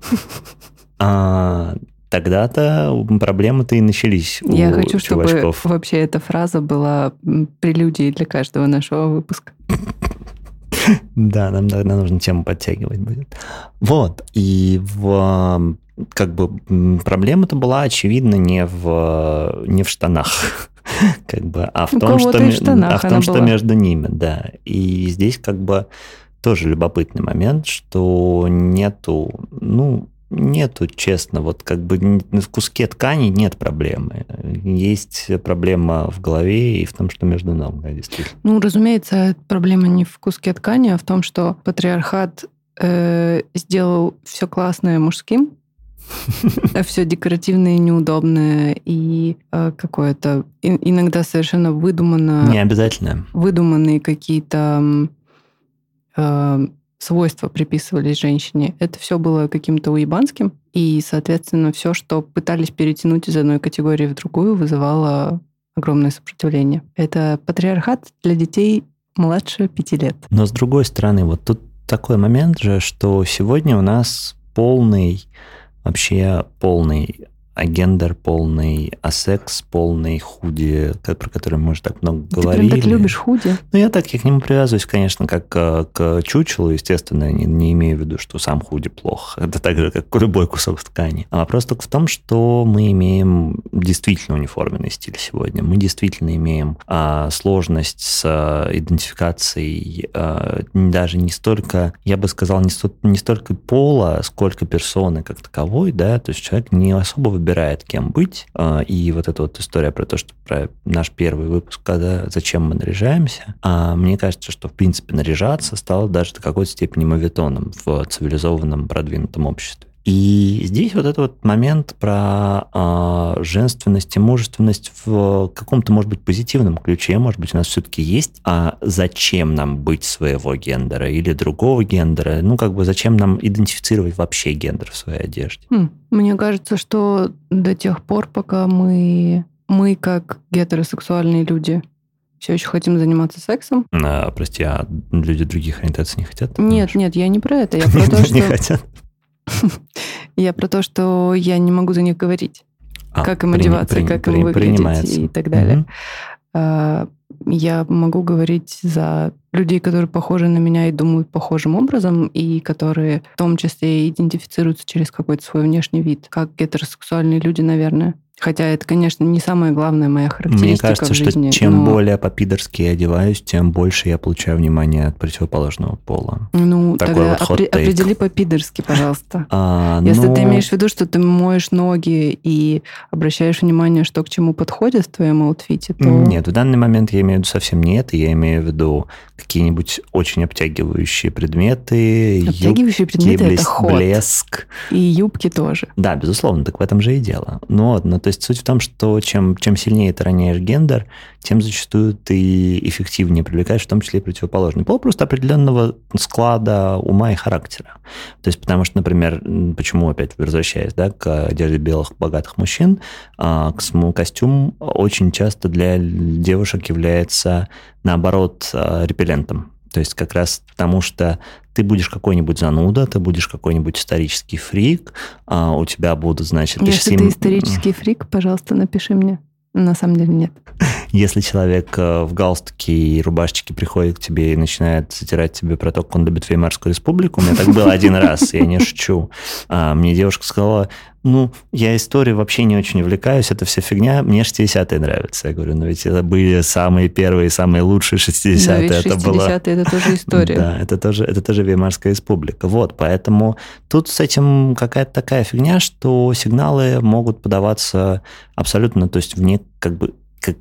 а, тогда-то проблемы-то и начались у Я хочу, чтобы чувачков. вообще эта фраза была прелюдией для каждого нашего выпуска. Да, нам, наверное, нужно тему подтягивать будет. Вот, и в как бы проблема-то была, очевидно, не в, не в штанах, как бы, а в У том, что, а в том, что между ними, да. И здесь как бы тоже любопытный момент, что нету, ну, нету, честно, вот как бы в куске ткани нет проблемы. Есть проблема в голове и в том, что между ног, да, действительно. Ну, разумеется, проблема не в куске ткани, а в том, что патриархат э, сделал все классное мужским, а все декоративное и неудобное, и э, какое-то иногда совершенно выдуманно, Не обязательно. выдуманные какие-то э, свойства приписывались женщине. Это все было каким-то уебанским, и, соответственно, все, что пытались перетянуть из одной категории в другую, вызывало огромное сопротивление. Это патриархат для детей младше пяти лет. Но с другой стороны, вот тут такой момент же, что сегодня у нас полный, вообще полный агендер, полный асекс, полный худи, про который мы уже так много Ты говорили. прям так любишь худи? Ну, я так я к нему привязываюсь, конечно, как к, к чучелу, естественно, не, не имею в виду, что сам худи плох. Это так же, как любой кусок ткани. А вопрос только в том, что мы имеем действительно униформенный стиль сегодня. Мы действительно имеем а, сложность с а, идентификацией а, даже не столько, я бы сказал, не, сто- не столько пола, сколько персоны как таковой, да, то есть человек не особо выбирает, кем быть. А, И вот эта вот история про то, что про наш первый выпуск, когда зачем мы наряжаемся, а мне кажется, что в принципе наряжаться стало даже до какой-то степени мавитоном в цивилизованном продвинутом обществе. И здесь вот этот вот момент про а, женственность и мужественность в каком-то, может быть, позитивном ключе, может быть, у нас все-таки есть, а зачем нам быть своего гендера или другого гендера? Ну, как бы зачем нам идентифицировать вообще гендер в своей одежде? Хм, Мне кажется, что до тех пор, пока мы, мы как гетеросексуальные люди, все еще хотим заниматься сексом. А, прости, а люди других ориентаций не хотят? Нет, нет, я не про это. Я про то, Не что хотят. я про то, что я не могу за них говорить, А, как им при- одеваться, при- как им при- выглядеть принимается. и так далее. А, Я могу говорить за людей, которые похожи на меня и думают похожим образом, и которые в том числе идентифицируются через какой-то свой внешний вид, как гетеросексуальные люди, наверное. Хотя это, конечно, не самая главная моя характеристика Мне кажется, в жизни. что чем но- более по-пидорски я одеваюсь, тем больше я получаю внимание от противоположного пола. Ну, Такой тогда вот take. определи по-пидорски, пожалуйста. А, Если ну, ты имеешь в виду, что ты моешь ноги и обращаешь внимание, что к чему подходит в твоем аутфите, то... Нет, в данный момент я имею в виду совсем не это. Я имею в виду какие-нибудь очень обтягивающие предметы, Обтягивающие юбки, предметы — это блес- ход. блеск. И юбки тоже. Да, безусловно, так в этом же и дело. Вот, ну, то есть суть в том, что чем, чем сильнее ты роняешь гендер, тем зачастую ты эффективнее привлекаешь, в том числе и противоположный пол, просто определенного склада ума и характера. То есть, потому что, например, почему опять возвращаясь да, к одежде белых богатых мужчин, а, к костюм очень часто для девушек является, наоборот, а, репеллентом. То есть как раз потому, что ты будешь какой-нибудь зануда, ты будешь какой-нибудь исторический фрик, а, у тебя будут, значит... Если почти- ты исторический фрик, пожалуйста, напиши мне. На самом деле нет. Если человек э, в галстуке и рубашечке приходит к тебе и начинает затирать тебе про то, как он любит Веймарскую республику, у меня так было один раз, я не шучу. А, Мне девушка сказала, ну, я историей вообще не очень увлекаюсь, это все фигня, мне 60-е нравятся. Я говорю, ну ведь это были самые первые, самые лучшие 60-е, Но ведь это было... 60-е это тоже история. Да, это тоже, это тоже Веймарская республика. Вот, поэтому тут с этим какая-то такая фигня, что сигналы могут подаваться абсолютно, то есть вне как бы как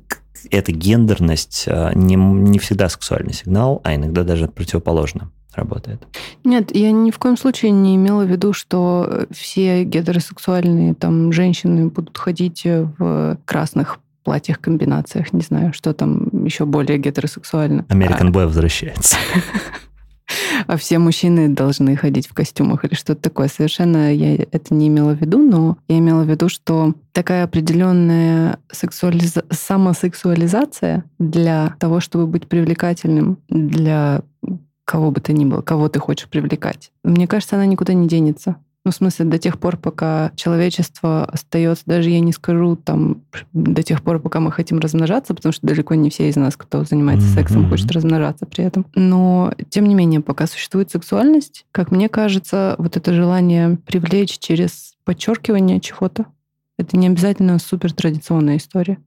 эта гендерность а, не, не всегда сексуальный сигнал, а иногда даже противоположно работает. Нет, я ни в коем случае не имела в виду, что э, все гетеросексуальные там женщины будут ходить э, в красных платьях-комбинациях, не знаю, что там еще более гетеросексуально. American Boy возвращается. А, а все мужчины должны ходить в костюмах или что-то такое. Совершенно я это не имела в виду, но я имела в виду, что такая определенная сексуализа- самосексуализация для того, чтобы быть привлекательным для кого бы то ни было, кого ты хочешь привлекать. Мне кажется, она никуда не денется. Ну, в смысле, до тех пор, пока человечество остается, даже я не скажу там, до тех пор, пока мы хотим размножаться, потому что далеко не все из нас, кто занимается сексом, Мгм. хочет размножаться при этом. Но, тем не менее, пока существует сексуальность, как мне кажется, вот это желание привлечь через подчеркивание чего-то, это не обязательно супер традиционная история.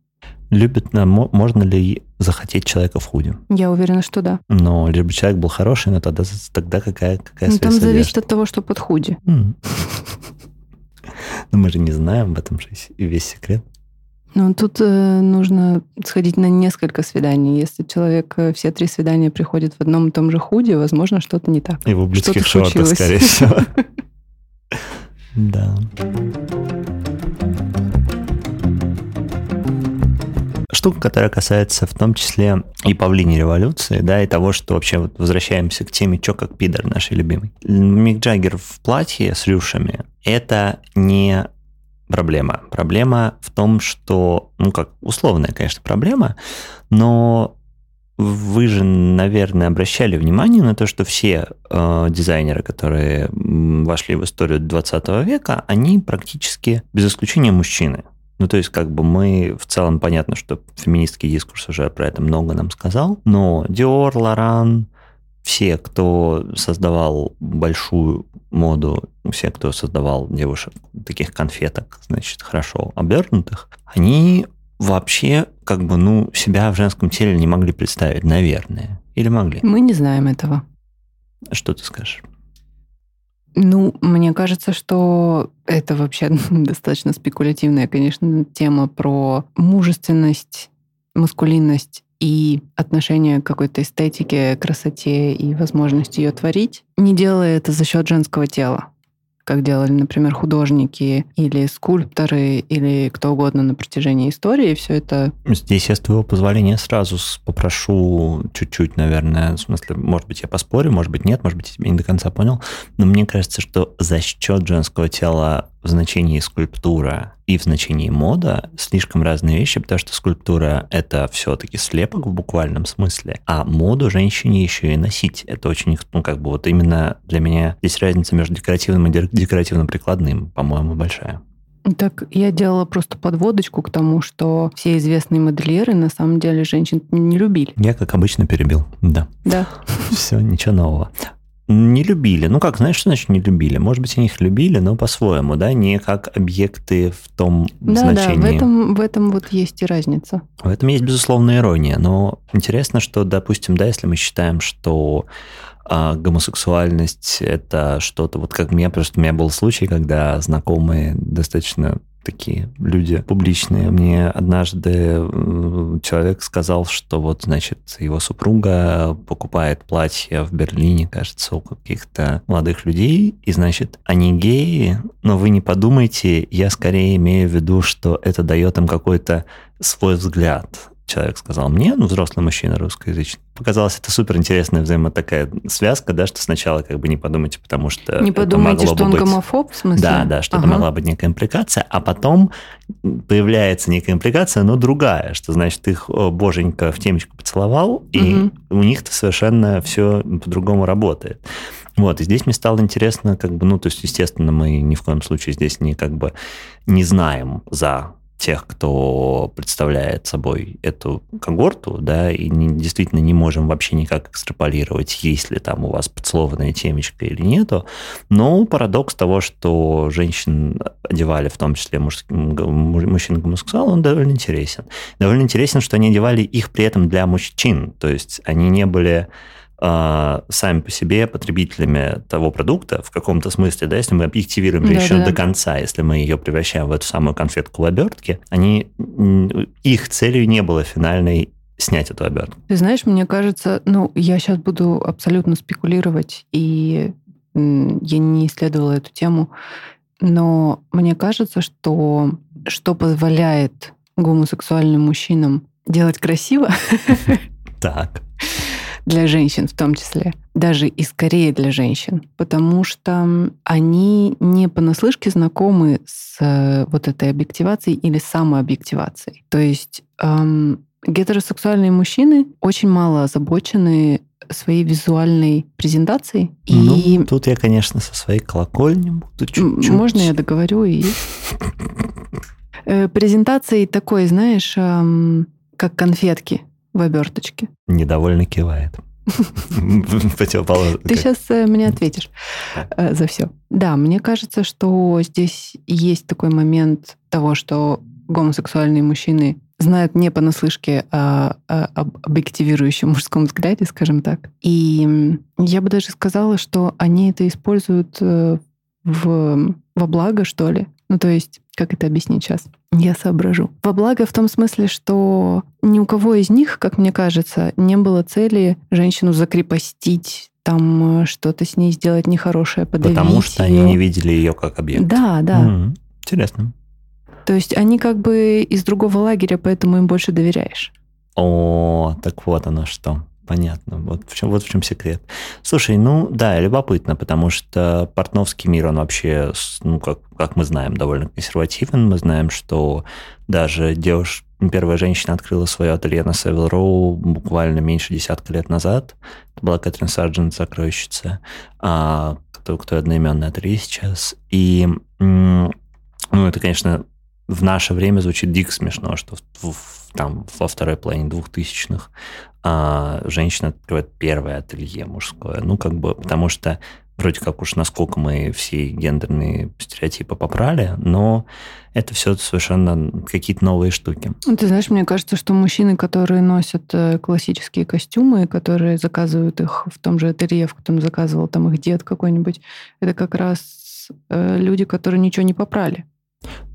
Любит, можно ли захотеть человека в худи? Я уверена, что да. Но лишь бы человек был хороший, но тогда, тогда какая, какая Ну, связь там зависит одеждой? от того, что под худи. Но мы же не знаем, в этом же весь секрет. Ну, тут э, нужно сходить на несколько свиданий. Если человек э, все три свидания приходит в одном и том же худе, возможно, что-то не так. И в ублюдских Что-то шортах, скорее всего. Да. Штука, которая касается в том числе и павлиней революции, да, и того, что вообще вот возвращаемся к теме «Чё как пидор» нашей любимой. Мик Джаггер в платье с рюшами – это не проблема. Проблема в том, что, ну как, условная, конечно, проблема, но вы же, наверное, обращали внимание на то, что все э, дизайнеры, которые вошли в историю 20 века, они практически, без исключения, мужчины. Ну, то есть, как бы мы в целом понятно, что феминистский дискурс уже про это много нам сказал, но Dior, Лоран, все, кто создавал большую моду, все, кто создавал девушек таких конфеток, значит, хорошо обернутых, они вообще как бы, ну, себя в женском теле не могли представить, наверное. Или могли? Мы не знаем этого. Что ты скажешь? Ну, мне кажется, что это вообще достаточно спекулятивная, конечно, тема про мужественность, маскулинность и отношение к какой-то эстетике, красоте и возможности ее творить, не делая это за счет женского тела как делали, например, художники или скульпторы или кто угодно на протяжении истории. Все это Здесь я с твоего позволения сразу попрошу чуть-чуть, наверное, в смысле, может быть, я поспорю, может быть, нет, может быть, я не до конца понял, но мне кажется, что за счет женского тела в значении скульптура и в значении мода слишком разные вещи, потому что скульптура — это все-таки слепок в буквальном смысле, а моду женщине еще и носить. Это очень, ну, как бы вот именно для меня здесь разница между декоративным и дек- декоративно-прикладным, по-моему, большая. Так, я делала просто подводочку к тому, что все известные модельеры на самом деле женщин не любили. Я, как обычно, перебил. Да. Да. Все, ничего нового. Не любили. Ну как, знаешь, что значит не любили? Может быть, они их любили, но по-своему, да, не как объекты в том Да, значении. да, в этом, в этом вот есть и разница. В этом есть, безусловно, ирония. Но интересно, что, допустим, да, если мы считаем, что а, гомосексуальность это что-то, вот как мне, просто у меня был случай, когда знакомые достаточно такие люди публичные. Мне однажды человек сказал, что вот, значит, его супруга покупает платье в Берлине, кажется, у каких-то молодых людей, и, значит, они геи, но вы не подумайте, я скорее имею в виду, что это дает им какой-то свой взгляд человек сказал мне, ну, взрослый мужчина русскоязычный. Показалось, это супер интересная взаимо такая связка, да, что сначала как бы не подумайте, потому что Не это подумайте, что он быть... гомофоб, в смысле? Да, да, что это Ага. могла быть некая импликация, а потом появляется некая импликация, но другая, что значит их о, боженька в темечку поцеловал, и Мгм. у них-то совершенно все по-другому работает. Вот, и здесь мне стало интересно, как бы, ну, то есть, естественно, мы ни в коем случае здесь не как бы не знаем за тех, кто представляет собой эту когорту, да, и не- действительно не можем вообще никак экстраполировать, есть ли там у вас поцелованная темечка или нету. Но парадокс того, что женщин одевали, в том числе мужским, мужчин гомосексуал, он довольно интересен. Довольно интересен, что они одевали их при этом для мужчин, то есть они не были а, сами по себе потребителями того продукта в каком-то смысле, да, если мы объективируем еще Да-да-да. до конца, если мы ее превращаем в эту самую конфетку в обертке, они, их целью не было финальной снять эту обертку. Ты знаешь, мне кажется, ну, я сейчас буду абсолютно спекулировать, и я не исследовала эту тему, но мне кажется, что что позволяет гомосексуальным мужчинам делать красиво Так. Для женщин в том числе, даже и скорее для женщин, потому что они не понаслышке знакомы с э, вот этой объективацией или самообъективацией. То есть эм, гетеросексуальные мужчины очень мало озабочены своей визуальной презентацией. И Ну, тут я, конечно, со своей колокольни буду чуть-чуть. можно я договорю и Э, презентацией такой, знаешь, эм, как конфетки в оберточке. Недовольно кивает. Противоположно. Ты сейчас мне ответишь э, за все. Да, мне кажется, что здесь есть такой момент того, что гомосексуальные мужчины знают не понаслышке о, о- об объективирующем мужском взгляде, скажем так. И я бы даже сказала, что они это используют э, в, во благо, что ли. Ну, то есть, как это объяснить сейчас? Я соображу. Во благо в том смысле, что ни у кого из них, как мне кажется, не было цели женщину закрепостить, там э, что-то с ней сделать нехорошее, подавить Потому что они её. не видели ее как объект. Да, да. М, Интересно. То есть они как бы из другого лагеря, поэтому им больше доверяешь. О, так вот оно что. Понятно. Вот в чем, вот в чем секрет. Слушай, ну да, любопытно, потому что портновский мир, он вообще, ну, как, как мы знаем, довольно консервативен. Мы знаем, что даже девушка, первая женщина открыла свое ателье на Севил Роу буквально меньше десятка лет назад. Это была Кэтрин Сарджент, закройщица, а, кто, кто одноименное ателье сейчас. И, ну, это, конечно, в наше время звучит дико смешно, что в- в- там во второй половине двухтысячных а, женщина открывает первое ателье мужское. Ну, как бы, потому что вроде как уж насколько мы все гендерные стереотипы попрали, но это все совершенно какие-то новые штуки. Ну, Ты знаешь, мне кажется, что мужчины, которые носят э, классические костюмы, которые заказывают их в том же ателье, в котором заказывал там их дед какой-нибудь, это как раз э, люди, которые ничего не попрали.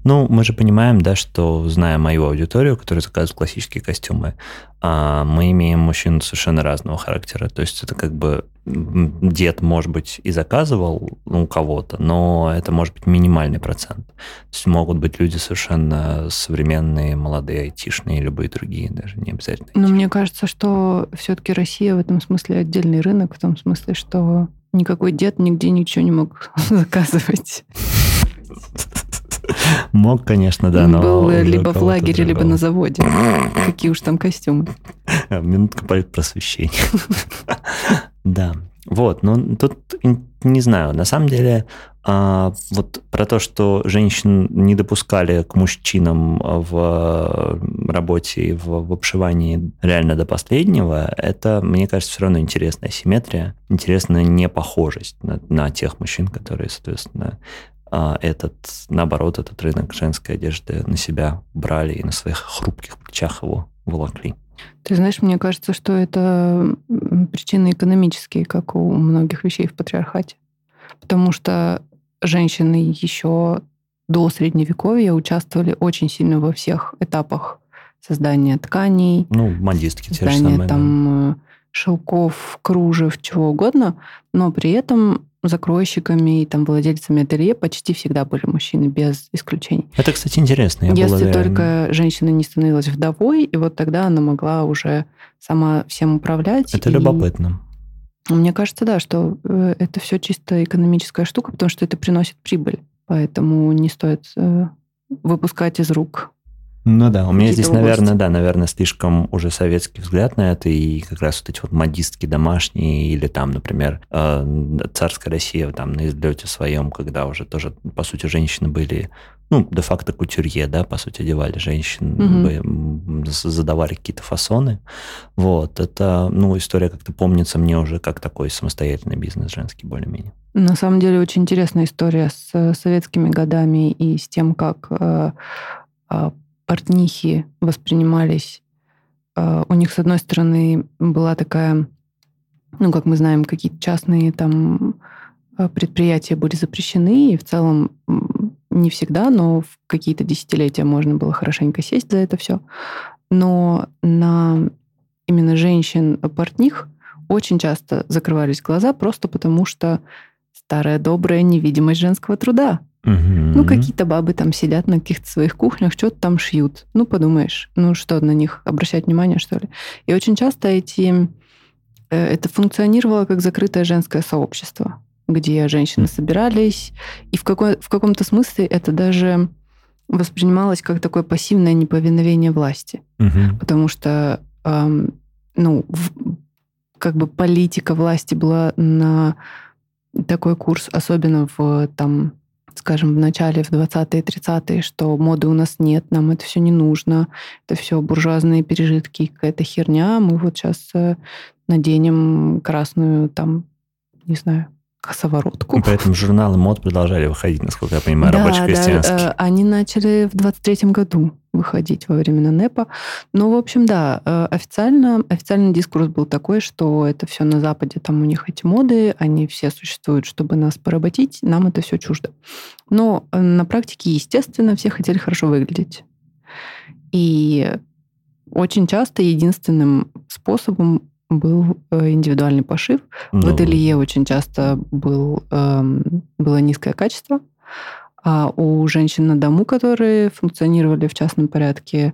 Ну, мы же понимаем, да, что, зная мою аудиторию, которая заказывает классические костюмы, а, мы имеем мужчин совершенно разного характера. То есть это как бы дед, может быть, и заказывал ну, у кого-то, но это может быть минимальный процент. То есть могут быть люди совершенно современные, молодые, айтишные, любые другие, даже не обязательно. Но айтишные. мне кажется, что все-таки Россия в этом смысле отдельный рынок, в том смысле, что никакой дед нигде ничего не мог заказывать. Мог, конечно, да, Он но... был либо в лагере, либо на заводе. Какие уж там костюмы. Минутка просвещения. Да. Вот, ну тут не знаю, на самом деле а, вот про то, что женщин не допускали к мужчинам в работе и в, в обшивании реально до последнего, это, мне кажется, все равно интересная симметрия, интересная непохожесть на, на тех мужчин, которые, соответственно, этот, наоборот, этот рынок женской одежды на себя брали и на своих хрупких плечах его волокли. Ты знаешь, мне кажется, что это причины экономические, как у многих вещей в патриархате. Потому что женщины еще до Средневековья участвовали очень сильно во всех этапах создания тканей. Ну, модистки те же самые. там да. Э, шелков, кружев, чего угодно. Но при этом закройщиками и там владельцами ателье почти всегда были мужчины, без исключений. Это, кстати, интересно. Я Если была, только женщина не становилась вдовой, и вот тогда она могла уже сама всем управлять. Это и... любопытно. Мне кажется, да, что э, это все чисто экономическая штука, потому что это приносит прибыль. Поэтому не стоит э, выпускать из рук ну да, у меня здесь, области. наверное, да, наверное, слишком уже советский взгляд на это, и как раз вот эти вот модистки домашние, или там, например, э, царская Россия там на излете своем, когда уже тоже, по сути, женщины были, ну, де-факто кутюрье, да, по сути, одевали женщин, угу. задавали какие-то фасоны. Вот, это, ну, история как-то помнится мне уже как такой самостоятельный бизнес женский более-менее. На самом деле очень интересная история с советскими годами и с тем, как э, э, портнихи воспринимались. А, у них, с одной стороны, была такая, ну, как мы знаем, какие-то частные там а, предприятия были запрещены, и в целом не всегда, но в какие-то десятилетия можно было хорошенько сесть за это все. Но на именно женщин-портних очень часто закрывались глаза просто потому, что старая добрая невидимость женского труда. Угу. Ну, какие-то бабы там сидят на каких-то своих кухнях, что-то там шьют. Ну, подумаешь, ну что, на них обращать внимание, что ли? И очень часто эти... Э, это функционировало как закрытое женское сообщество, где женщины собирались, и в, какой, в каком-то смысле это даже воспринималось как такое пассивное неповиновение власти. Угу. Потому что, эм, ну, в, как бы политика власти была на такой курс, особенно в там скажем, в начале, в 20-е, 30-е, что моды у нас нет, нам это все не нужно, это все буржуазные пережитки, какая-то херня, мы вот сейчас э, наденем красную, там, не знаю, косоворотку. Поэтому журналы мод продолжали выходить, насколько я понимаю, да, рабочий-крестьянский. Да, э, они начали в 23-м году выходить во времена НЭПа. Ну, в общем, да, э, официально, официальный дискурс был такой, что это все на Западе, там у них эти моды, они все существуют, чтобы нас поработить, нам это все чуждо. Но э, на практике, естественно, все хотели хорошо выглядеть. И очень часто единственным способом был э, индивидуальный пошив. Ну... В ателье очень часто был, эм, было низкое качество. А у женщин на дому, которые функционировали в частном порядке,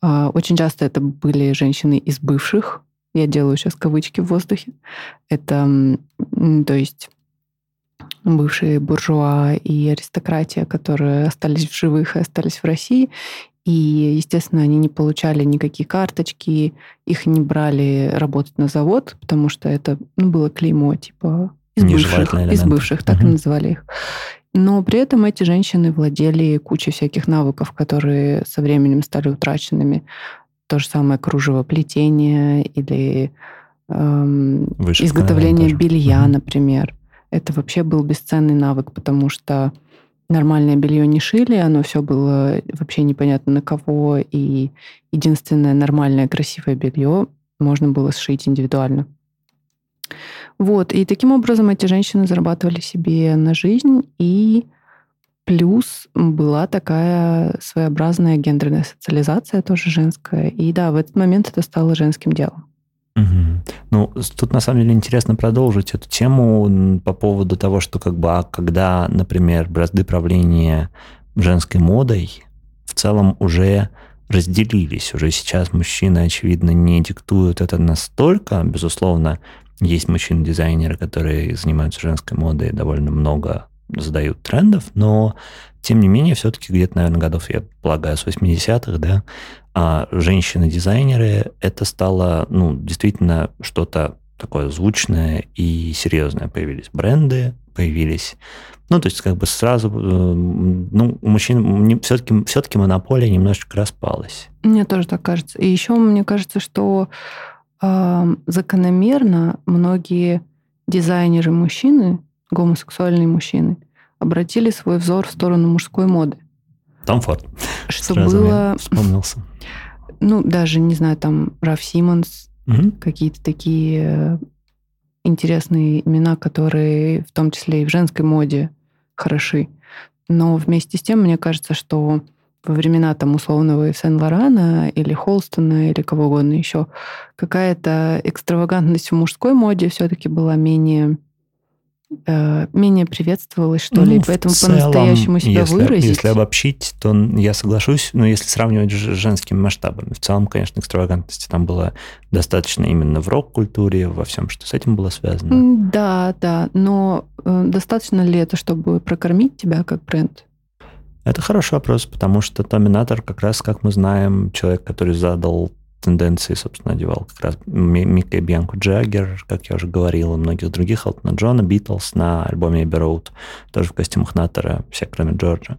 а, очень часто это были женщины из бывших. Я делаю сейчас кавычки в воздухе. Это, то есть, бывшие буржуа и аристократия, которые остались в живых и остались в России. И, естественно, они не получали никакие карточки, их не брали работать на завод, потому что это ну, было клеймо, типа, из бывших, из бывших, так угу. и называли их. Но при этом эти женщины владели кучей всяких навыков, которые со временем стали утраченными. То же самое кружево плетение или эм, изготовление тоже. белья, угу. например. Это вообще был бесценный навык, потому что нормальное белье не шили, оно все было вообще непонятно на кого, и единственное нормальное красивое белье можно было сшить индивидуально. Вот, и таким образом эти женщины зарабатывали себе на жизнь, и плюс была такая своеобразная гендерная социализация, тоже женская. И да, в этот момент это стало женским делом. Угу. Ну, тут на самом деле интересно продолжить эту тему по поводу того, что как бы, а когда, например, бразды правления женской модой в целом уже разделились. Уже сейчас мужчины, очевидно, не диктуют это настолько. Безусловно, есть мужчины-дизайнеры, которые занимаются женской модой, довольно много задают трендов, но тем не менее, все-таки где-то, наверное, годов, я полагаю, с 80-х, да, а женщины-дизайнеры, это стало, ну, действительно что-то такое звучное и серьезное. Появились бренды, появились... Ну, то есть как бы сразу... Э, ну, у мужчин все-таки, все-таки монополия немножечко распалась. Мне тоже так кажется. И еще мне кажется, что э, закономерно многие дизайнеры мужчины, гомосексуальные мужчины, обратили свой взор в сторону мужской моды. Том Форд. Что Сразу было... Вспомнился. Ну, даже, не знаю, там Раф Симмонс, угу. какие-то такие интересные имена, которые в том числе и в женской моде хороши. Но вместе с тем, мне кажется, что во времена там условного Сен-Лорана или Холстона или кого угодно еще, какая-то экстравагантность в мужской моде все-таки была менее э, менее приветствовалось, что ну, ли, поэтому по-настоящему себя если, выразить. Если обобщить, то я соглашусь, но если сравнивать с женскими масштабами, в целом, конечно, экстравагантности там было достаточно именно в рок-культуре, во всем, что с этим было связано. Да, да, но э, достаточно ли это, чтобы прокормить тебя как бренд? Это хороший вопрос, потому что Томинатор как раз, как мы знаем, человек, который задал тенденции, собственно, одевал как раз Мика и Бьянку Джаггер, как я уже говорил, и многих других, Элтона Джона, Битлз на альбоме Эбби Роуд, тоже в костюмах Натора, все, кроме Джорджа.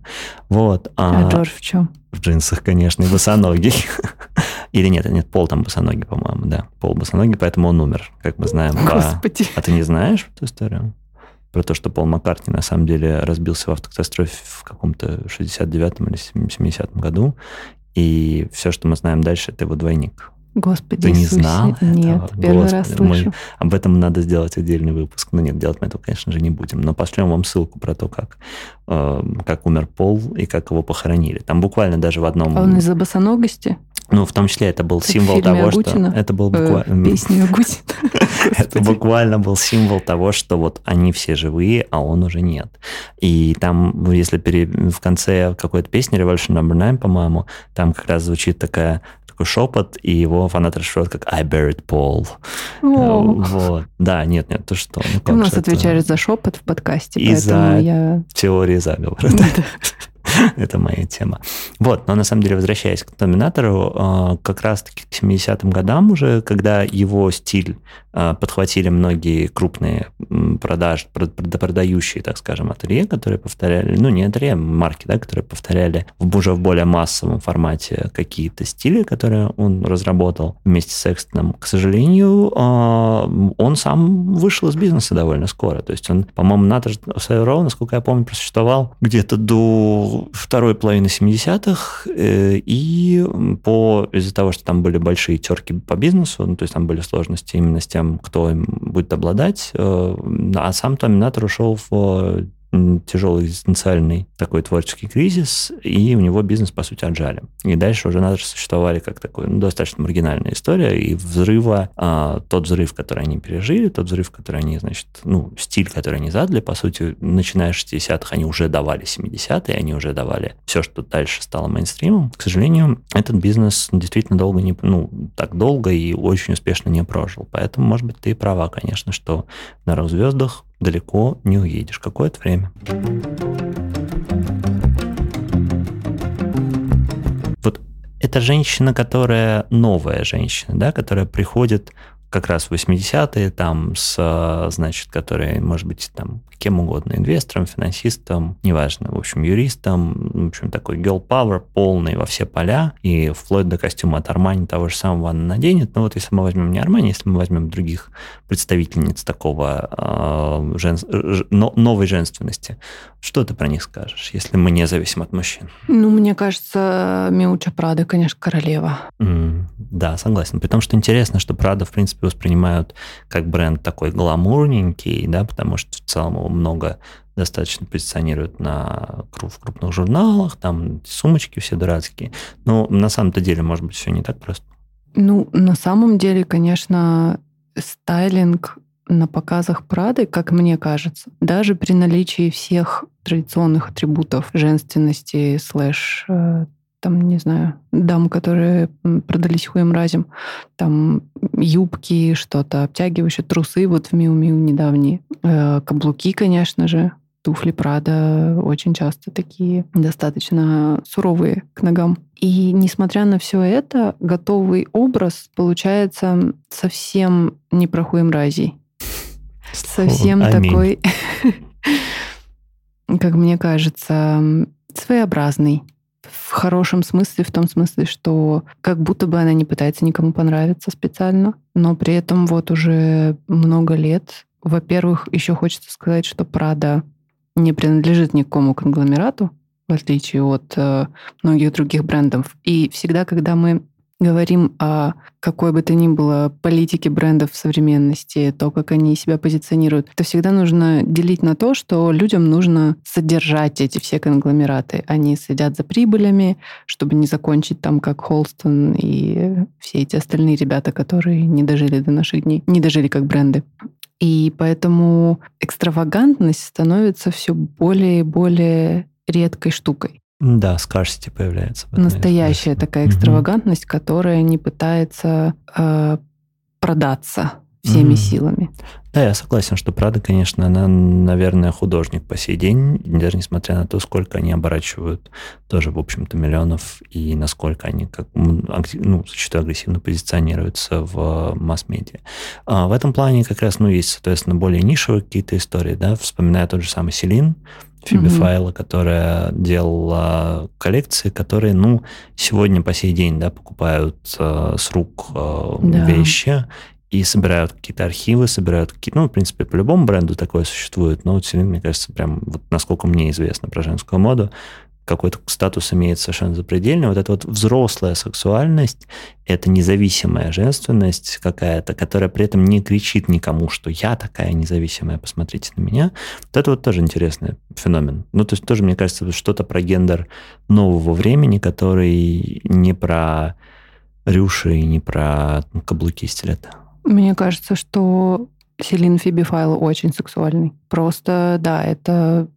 Вот. А, а Джордж в чем? В джинсах, конечно, и босоногий. Или нет, нет, Пол там босоногий, по-моему, да. Пол босоногий, поэтому он умер, как мы знаем. Господи. А, а ты не знаешь эту историю? Про то, что Пол Маккартни на самом деле разбился в автокатастрофе в каком-то 69-м или 70-м году, и все, что мы знаем дальше, это его двойник. Господи Ты не Иисусе. знал Нет, этого? первый Господи, раз слышу. Мы, об этом надо сделать отдельный выпуск. Ну нет, делать мы этого, конечно же, не будем. Но пошлем вам ссылку про то, как, э, как умер Пол и как его похоронили. Там буквально даже в одном... А он из-за босоногости? Ну, в том числе это был как символ того, Агутина? что... Это был э, буквально... Песни Агутина. Это буквально был символ того, что вот они все живые, а он уже нет. И там, если в конце какой-то песни Revolution Number 9, по-моему, там как раз звучит такая такой шепот, и его фанаты расшифровывают как I buried Paul. Вот. Да, нет, нет, то что? Ну, Ты у нас отвечаешь за шепот в подкасте, и за я... теории заговора. Это моя тема. Вот, но на самом деле, возвращаясь к Доминатору, а, как раз-таки к 70-м годам уже, когда его стиль подхватили многие крупные продаж, продающие, так скажем, ателье, которые повторяли, ну, не ателье, а марки, да, которые повторяли в, уже в более массовом формате какие-то стили, которые он разработал вместе с Экстоном. К сожалению, он сам вышел из бизнеса довольно скоро. То есть он, по-моему, Натор Сайро, насколько я помню, просуществовал где-то до второй половины 70-х, э, и по, из-за того, что там были большие терки по бизнесу, ну, то есть там были сложности именно с тем, кто им будет обладать, э, а сам Томинатор ушел в тяжелый экзистенциальный такой творческий кризис, и у него бизнес, по сути, отжали. И дальше уже надо существовали как такой ну, достаточно маргинальная история, и взрыва, а, тот взрыв, который они пережили, тот взрыв, который они, значит, ну, стиль, который они задали, по сути, начиная с 60-х, они уже давали 70-е, они уже давали все, что дальше стало мейнстримом. К сожалению, этот бизнес действительно долго не, ну, так долго и очень успешно не прожил. Поэтому, может быть, ты права, конечно, что на рок-звездах далеко не уедешь какое-то время. Вот эта женщина, которая новая женщина, да, которая приходит как раз в 80-е, там, с, значит, которые, может быть, там, кем угодно, инвестором, финансистом, неважно, в общем, юристом, в общем, такой girl power полный во все поля, и вплоть до костюма от Армани того же самого она наденет. Но вот если мы возьмем не Армани, если мы возьмем других представительниц такого э, жен... но, новой женственности, что ты про них скажешь, если мы не зависим от мужчин? Ну, мне кажется, Миуча Прада, конечно, королева. Mm, да, согласен. При том, что интересно, что Прада, в принципе, воспринимают как бренд такой гламурненький, да, потому что в целом много достаточно позиционируют на, в крупных журналах, там сумочки все дурацкие. Но на самом-то деле, может быть, все не так просто. Ну, на самом деле, конечно, стайлинг на показах Прады, как мне кажется, даже при наличии всех традиционных атрибутов женственности, слэш, э, там, не знаю, дам, которые продались хуем разем, там юбки, что-то обтягивающие, трусы вот в Миу-Миу недавние, э, каблуки, конечно же, туфли Прада очень часто такие достаточно суровые к ногам. И несмотря на все это, готовый образ получается совсем не про хуемразий. Совсем Аминь. такой, как мне кажется, своеобразный. В хорошем смысле, в том смысле, что как будто бы она не пытается никому понравиться специально, но при этом вот уже много лет. Во-первых, еще хочется сказать, что Прада не принадлежит никакому конгломерату, в отличие от э, многих других брендов. И всегда, когда мы говорим о какой бы то ни было политике брендов в современности, то, как они себя позиционируют, то всегда нужно делить на то, что людям нужно содержать эти все конгломераты. Они следят за прибылями, чтобы не закончить там как Холстон и все эти остальные ребята, которые не дожили до наших дней, не дожили как бренды. И поэтому экстравагантность становится все более и более редкой штукой. Да, скарсити появляется. этом Настоящая смысле. такая экстравагантность, которая не пытается э, продаться всеми Мгм. силами. Да, я согласен, что Прада, конечно, она, наверное, художник по сей день, даже несмотря на то, сколько они оборачивают тоже, в общем-то, миллионов, и насколько они, как, ну, зачастую агрессивно позиционируются в масс-медиа. А в этом плане как раз, ну, есть, соответственно, более нишевые какие-то истории, да, вспоминая тот же самый Селин, Фиби Мгм. Файла, которая делала коллекции, которые, ну, сегодня по сей день, да, покупают э, с рук э, Да. вещи, и собирают какие-то архивы, собирают какие-то... Ну, в принципе, по любому бренду такое существует, но вот Селин, мне кажется, прям, вот насколько мне известно про женскую моду, какой-то статус имеет совершенно запредельный. Вот эта вот взрослая сексуальность, это независимая женственность какая-то, которая при этом не кричит никому, что я такая независимая, посмотрите на меня. Вот это вот тоже интересный феномен. Ну, то есть тоже, мне кажется, что-то про гендер нового времени, который не про рюши и не про каблуки стилета. Мне кажется, что Селин Фиби Файл очень сексуальный. Просто, да, это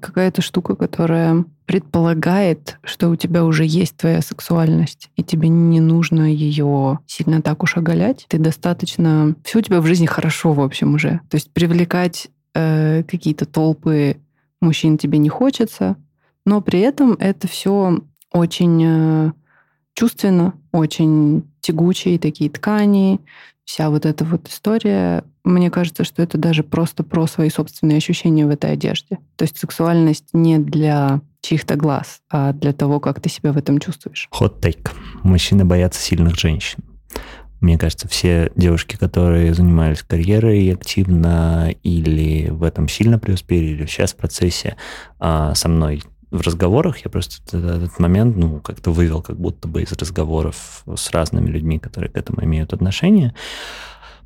какая-то штука, которая предполагает, что у тебя уже есть твоя сексуальность, и тебе не нужно ее сильно так уж оголять. Ты достаточно... Все у тебя в жизни хорошо, в общем, уже. То есть привлекать э, какие-то толпы мужчин тебе не хочется, но при этом это все очень э, чувственно, очень тягучие такие ткани, вся вот эта вот история, мне кажется, что это даже просто про свои собственные ощущения в этой одежде. То есть сексуальность не для чьих-то глаз, а для того, как ты себя в этом чувствуешь. Take. Мужчины боятся сильных женщин. Мне кажется, все девушки, которые занимались карьерой активно или в этом сильно преуспели, или сейчас в процессе а, со мной в разговорах, я просто этот момент, ну, как-то вывел как будто бы из разговоров с разными людьми, которые к этому имеют отношение.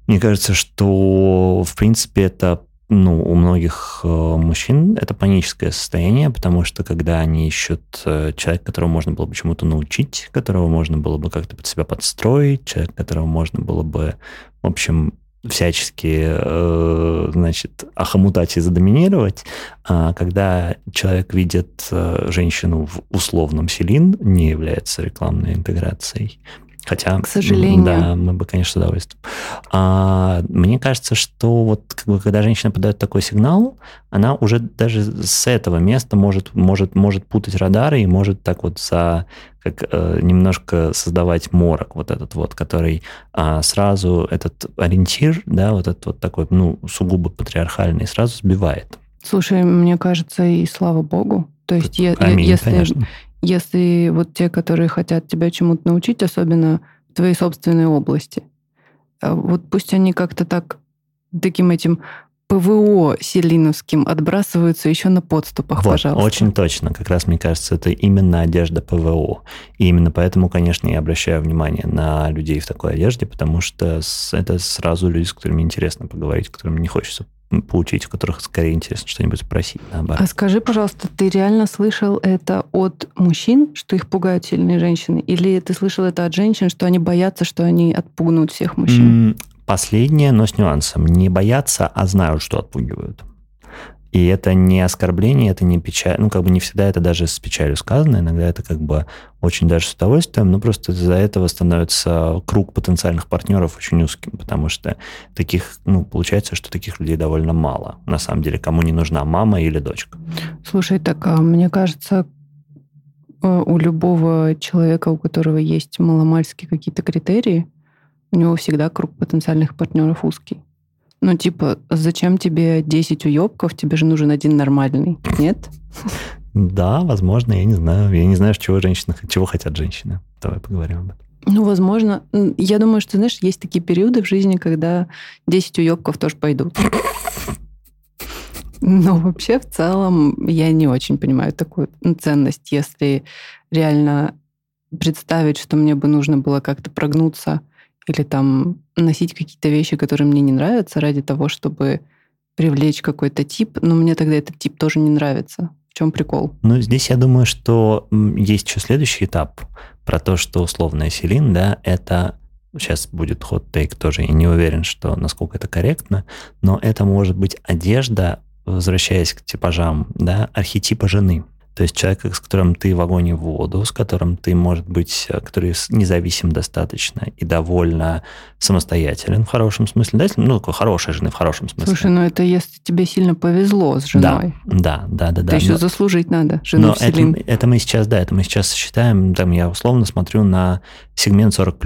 Мне кажется, что, в принципе, это ну, у многих э, мужчин это паническое состояние, потому что когда они ищут э, человека, которого можно было бы чему-то научить, которого можно было бы как-то под себя подстроить, человек, которого можно было бы, в общем, всячески, э, значит, охомутать и задоминировать, а когда человек видит женщину в условном селин, не является рекламной интеграцией, Хотя, К сожалению. Да, мы бы, конечно, с удовольствием. А, мне кажется, что вот как бы, когда женщина подает такой сигнал, она уже даже с этого места может, может, может путать радары и может так вот за как э, немножко создавать морок вот этот вот, который а, сразу этот ориентир, да, вот этот вот такой, ну, сугубо патриархальный, сразу сбивает. Слушай, мне кажется, и слава богу. То есть, е- Аминь, если, конечно. Если вот те, которые хотят тебя чему-то научить, особенно в твоей собственной области, а вот пусть они как-то так таким этим ПВО селиновским отбрасываются еще на подступах, Вот, пожалуйста. очень точно. Как раз, мне кажется, это именно одежда ПВО. И именно поэтому, конечно, я обращаю внимание на людей в такой одежде, потому что с- это сразу люди, с которыми интересно поговорить, которым не хочется поучить, у которых скорее интересно что-нибудь спросить, наоборот. А скажи, пожалуйста, ты реально слышал это от мужчин, что их пугают сильные женщины? Или ты слышал это от женщин, что они боятся, что они отпугнут всех мужчин? Последнее, но с нюансом. Не боятся, а знают, что отпугивают. И это не оскорбление, это не печаль. Ну, как бы не всегда это даже с печалью сказано. Иногда это как бы очень даже с удовольствием. Но просто из-за этого становится круг потенциальных партнеров очень узким. Потому что таких, ну, получается, что таких людей довольно мало. На самом деле, кому не нужна мама или дочка. Слушай, так а мне кажется, э, у любого человека, у которого есть маломальские какие-то критерии, у него всегда круг потенциальных партнеров узкий. Ну, типа, зачем тебе 10 уебков, тебе же нужен один нормальный, нет? Да, возможно, я не знаю. Я не знаю, чего женщины, чего хотят женщины. Давай поговорим об этом. Ну, возможно. Я думаю, что, знаешь, есть такие периоды в жизни, когда 10 уебков тоже пойдут. Но вообще, в целом, я не очень понимаю такую ценность, если реально представить, что мне бы нужно было как-то прогнуться или там носить какие-то вещи, которые мне не нравятся ради того, чтобы привлечь какой-то тип, но мне тогда этот тип тоже не нравится. В чем прикол? Ну, здесь я думаю, что есть еще следующий этап про то, что условная Селин, да, это сейчас будет ход-тейк тоже, я не уверен, что насколько это корректно, но это может быть одежда, возвращаясь к типажам, да, архетипа жены. То есть человек, с которым ты в огонь и в воду, с которым ты, может быть, э, который независим достаточно и довольно самостоятелен в хорошем смысле. Да? Ну, такой хорошей жены в хорошем смысле. Слушай, ну это если тебе сильно повезло с женой. Да, да, да. да, да. Это еще но, заслужить надо, жену но это, это мы сейчас, да, это мы сейчас считаем, там я условно смотрю на сегмент 40+.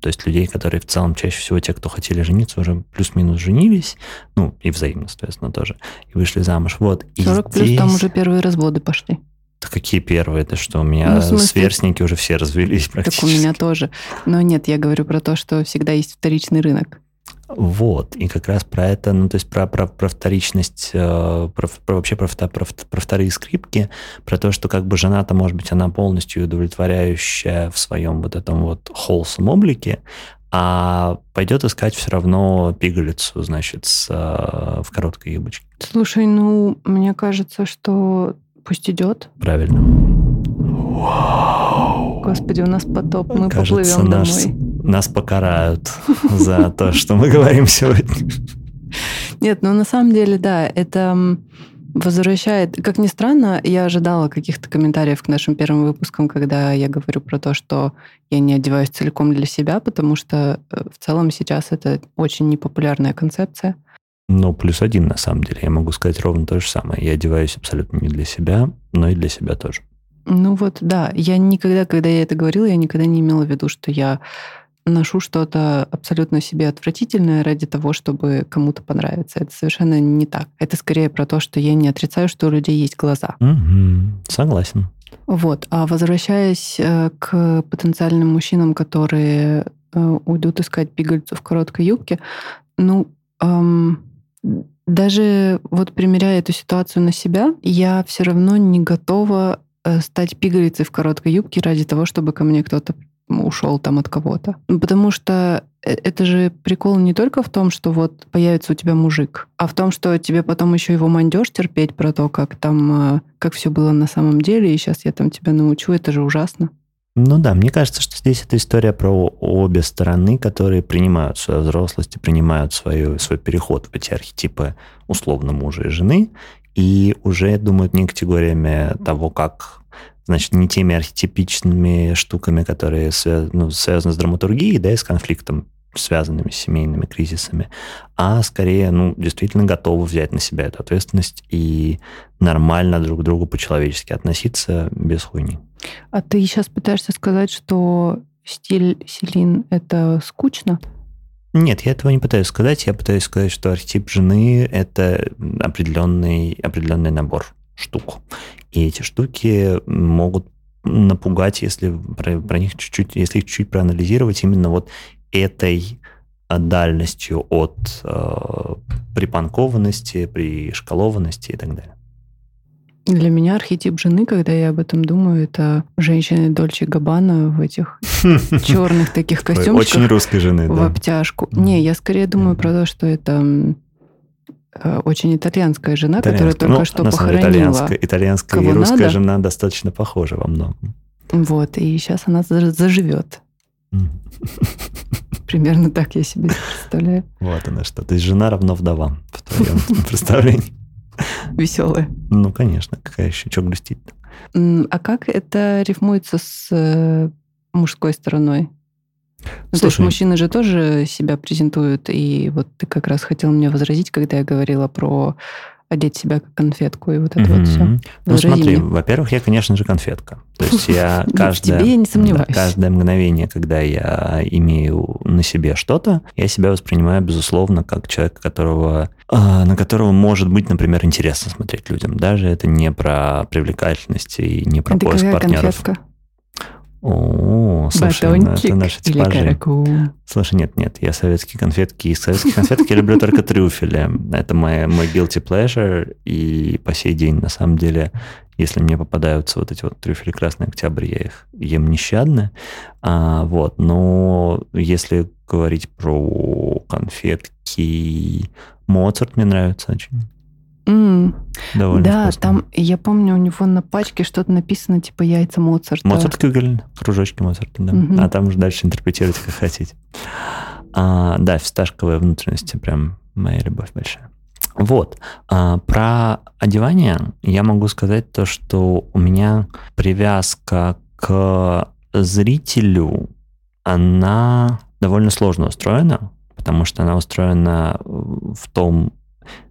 То есть людей, которые в целом чаще всего те, кто хотели жениться, уже плюс-минус женились, ну, и взаимно, соответственно, тоже, и вышли замуж. Вот. 40 плюс здесь... там уже первые разводы пошли. Да какие первые? Это что, у меня ну, смысле, сверстники уже все развелись практически. Так у меня тоже. Но нет, я говорю про то, что всегда есть вторичный рынок. Вот, и как раз про это, ну, то есть про, про, про вторичность, э, про, про, вообще про, про, про вторые скрипки, про то, что как бы жена-то, может быть, она полностью удовлетворяющая в своем вот этом вот холсом облике, а пойдет искать все равно пигалицу, значит, с, э, в короткой юбочке. Слушай, ну, мне кажется, что Пусть идет. Правильно. Господи, у нас потоп, мы Кажется, поплывем наш, домой. Нас покарают за то, что мы говорим сегодня. Нет, ну на самом деле, да, это возвращает... Как ни странно, я ожидала каких-то комментариев к нашим первым выпускам, когда я говорю про то, что я не одеваюсь целиком для себя, потому что э, в целом сейчас это очень непопулярная концепция. Ну, плюс один, на самом деле. Я могу сказать ровно то же самое. Я одеваюсь абсолютно не для себя, но и для себя тоже. Ну вот, да. Я никогда, когда я это говорила, я никогда не имела в виду, что я ношу что-то абсолютно себе отвратительное ради того, чтобы кому-то понравиться. Это совершенно не так. Это скорее про то, что я не отрицаю, что у людей есть глаза. Угу. Согласен. Вот. А возвращаясь э, к потенциальным мужчинам, которые э, уйдут искать пигольцу в короткой юбке, ну, эм, даже вот примеряя эту ситуацию на себя, я все равно не готова э, стать пигалицей в короткой юбке ради того, чтобы ко мне кто-то ушел там от кого-то. Ну, потому что э, это же прикол не только в том, что вот появится у тебя мужик, а в том, что тебе потом еще его мандеж терпеть про то, как там, э, как все было на самом деле, и сейчас я там тебя научу, это же ужасно. Ну да, мне кажется, что здесь это история про обе стороны, которые принимают свою взрослость и принимают свою, свой переход в эти архетипы условно мужа и жены, и уже думают не категориями того, как значит, не теми архетипичными штуками, которые ну, связаны с драматургией, да, и с конфликтом связанными с семейными кризисами, а скорее, ну, действительно готовы взять на себя эту ответственность и нормально друг к другу по-человечески относиться без хуйни. А ты сейчас пытаешься сказать, что стиль Селин — это скучно? Нет, я этого не пытаюсь сказать. Я пытаюсь сказать, что архетип жены — это определенный, определенный набор штук. И эти штуки могут напугать, если про, про них чуть-чуть, если их чуть-чуть проанализировать, именно вот этой дальностью от э, припанкованности, пришкалованности и так далее. Для меня архетип жены, когда я об этом думаю, это женщины Дольче Габбана в этих черных таких костюмах. Очень русской жены, В обтяжку. Не, я скорее думаю про то, что это э, очень итальянская жена, которая только ну, что похоронила. Итальянская, и русская жена достаточно похожи во многом. Вот, и сейчас она заживет. Примерно так я себе представляю. Вот она что. То есть жена равно вдова в твоем представлении. веселая. Ну, конечно, какая еще, что грустить А как это рифмуется с э, мужской стороной? Ну, то есть мужчины же тоже себя презентуют, и вот ты как раз хотел мне возразить, когда я говорила про одеть себя как конфетку и вот это mm-hmm. вот все. Ну смотри, во-первых, я, конечно же, конфетка. То есть я каждое, тебе я не сомневаюсь. Да, каждое мгновение, когда я имею на себе что-то, я себя воспринимаю, безусловно, как человек, которого, э, на которого может быть, например, интересно смотреть людям. Даже это не про привлекательность и не про это поиск партнеров. Конфетка? О, слушай, Батончик ну это наши или типажи. караку? Слушай, нет, нет, я советские конфетки. Из советских конфеток я люблю только трюфели. Это мой, мой guilty pleasure. И по сей день, на самом деле, если мне попадаются вот эти вот трюфели Красный Октябрь, я их ем нещадно. А, вот, но если говорить про конфетки, Моцарт мне нравится очень. М, Довольно Да, вкусно. там, я помню, у него на пачке что-то написано, типа яйца Моцарта. Моцарт Кюгель, кружочки Моцарта, да. Мгм. А там уже дальше интерпретируйте, как хотите. А, да, фисташковые внутренности, прям моя любовь большая. Вот. А, про одевание я могу сказать то, что у меня привязка к зрителю, она довольно сложно устроена, потому что она устроена в том,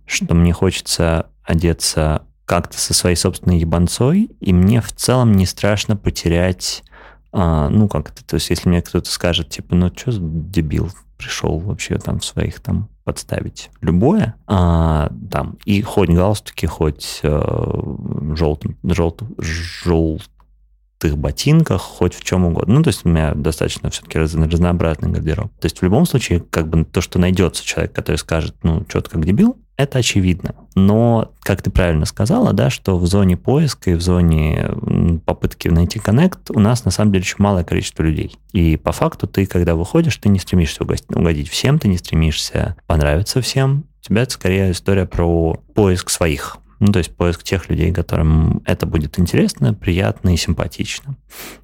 что мне хочется одеться как-то со своей собственной ебанцой, и мне в целом не страшно потерять, а, ну, как-то, то есть если мне кто-то скажет, типа, ну, что за дебил пришел вообще там в своих там подставить любое, а, там, и хоть галстуки, хоть э, желтым, желтым, желтых ботинках, хоть в чем угодно. Ну, то есть у меня достаточно все-таки раз- разнообразный гардероб. То есть в любом случае, как бы то, что найдется человек, который скажет, ну, что-то как дебил, это очевидно. Но, как ты правильно сказала, да, что в зоне поиска и в зоне попытки найти коннект у нас на самом деле очень малое количество людей. И по факту ты, когда выходишь, ты не стремишься угодить всем, ты не стремишься понравиться всем. У тебя это скорее история про поиск своих. Ну, то есть поиск тех людей, которым это будет интересно, приятно и симпатично.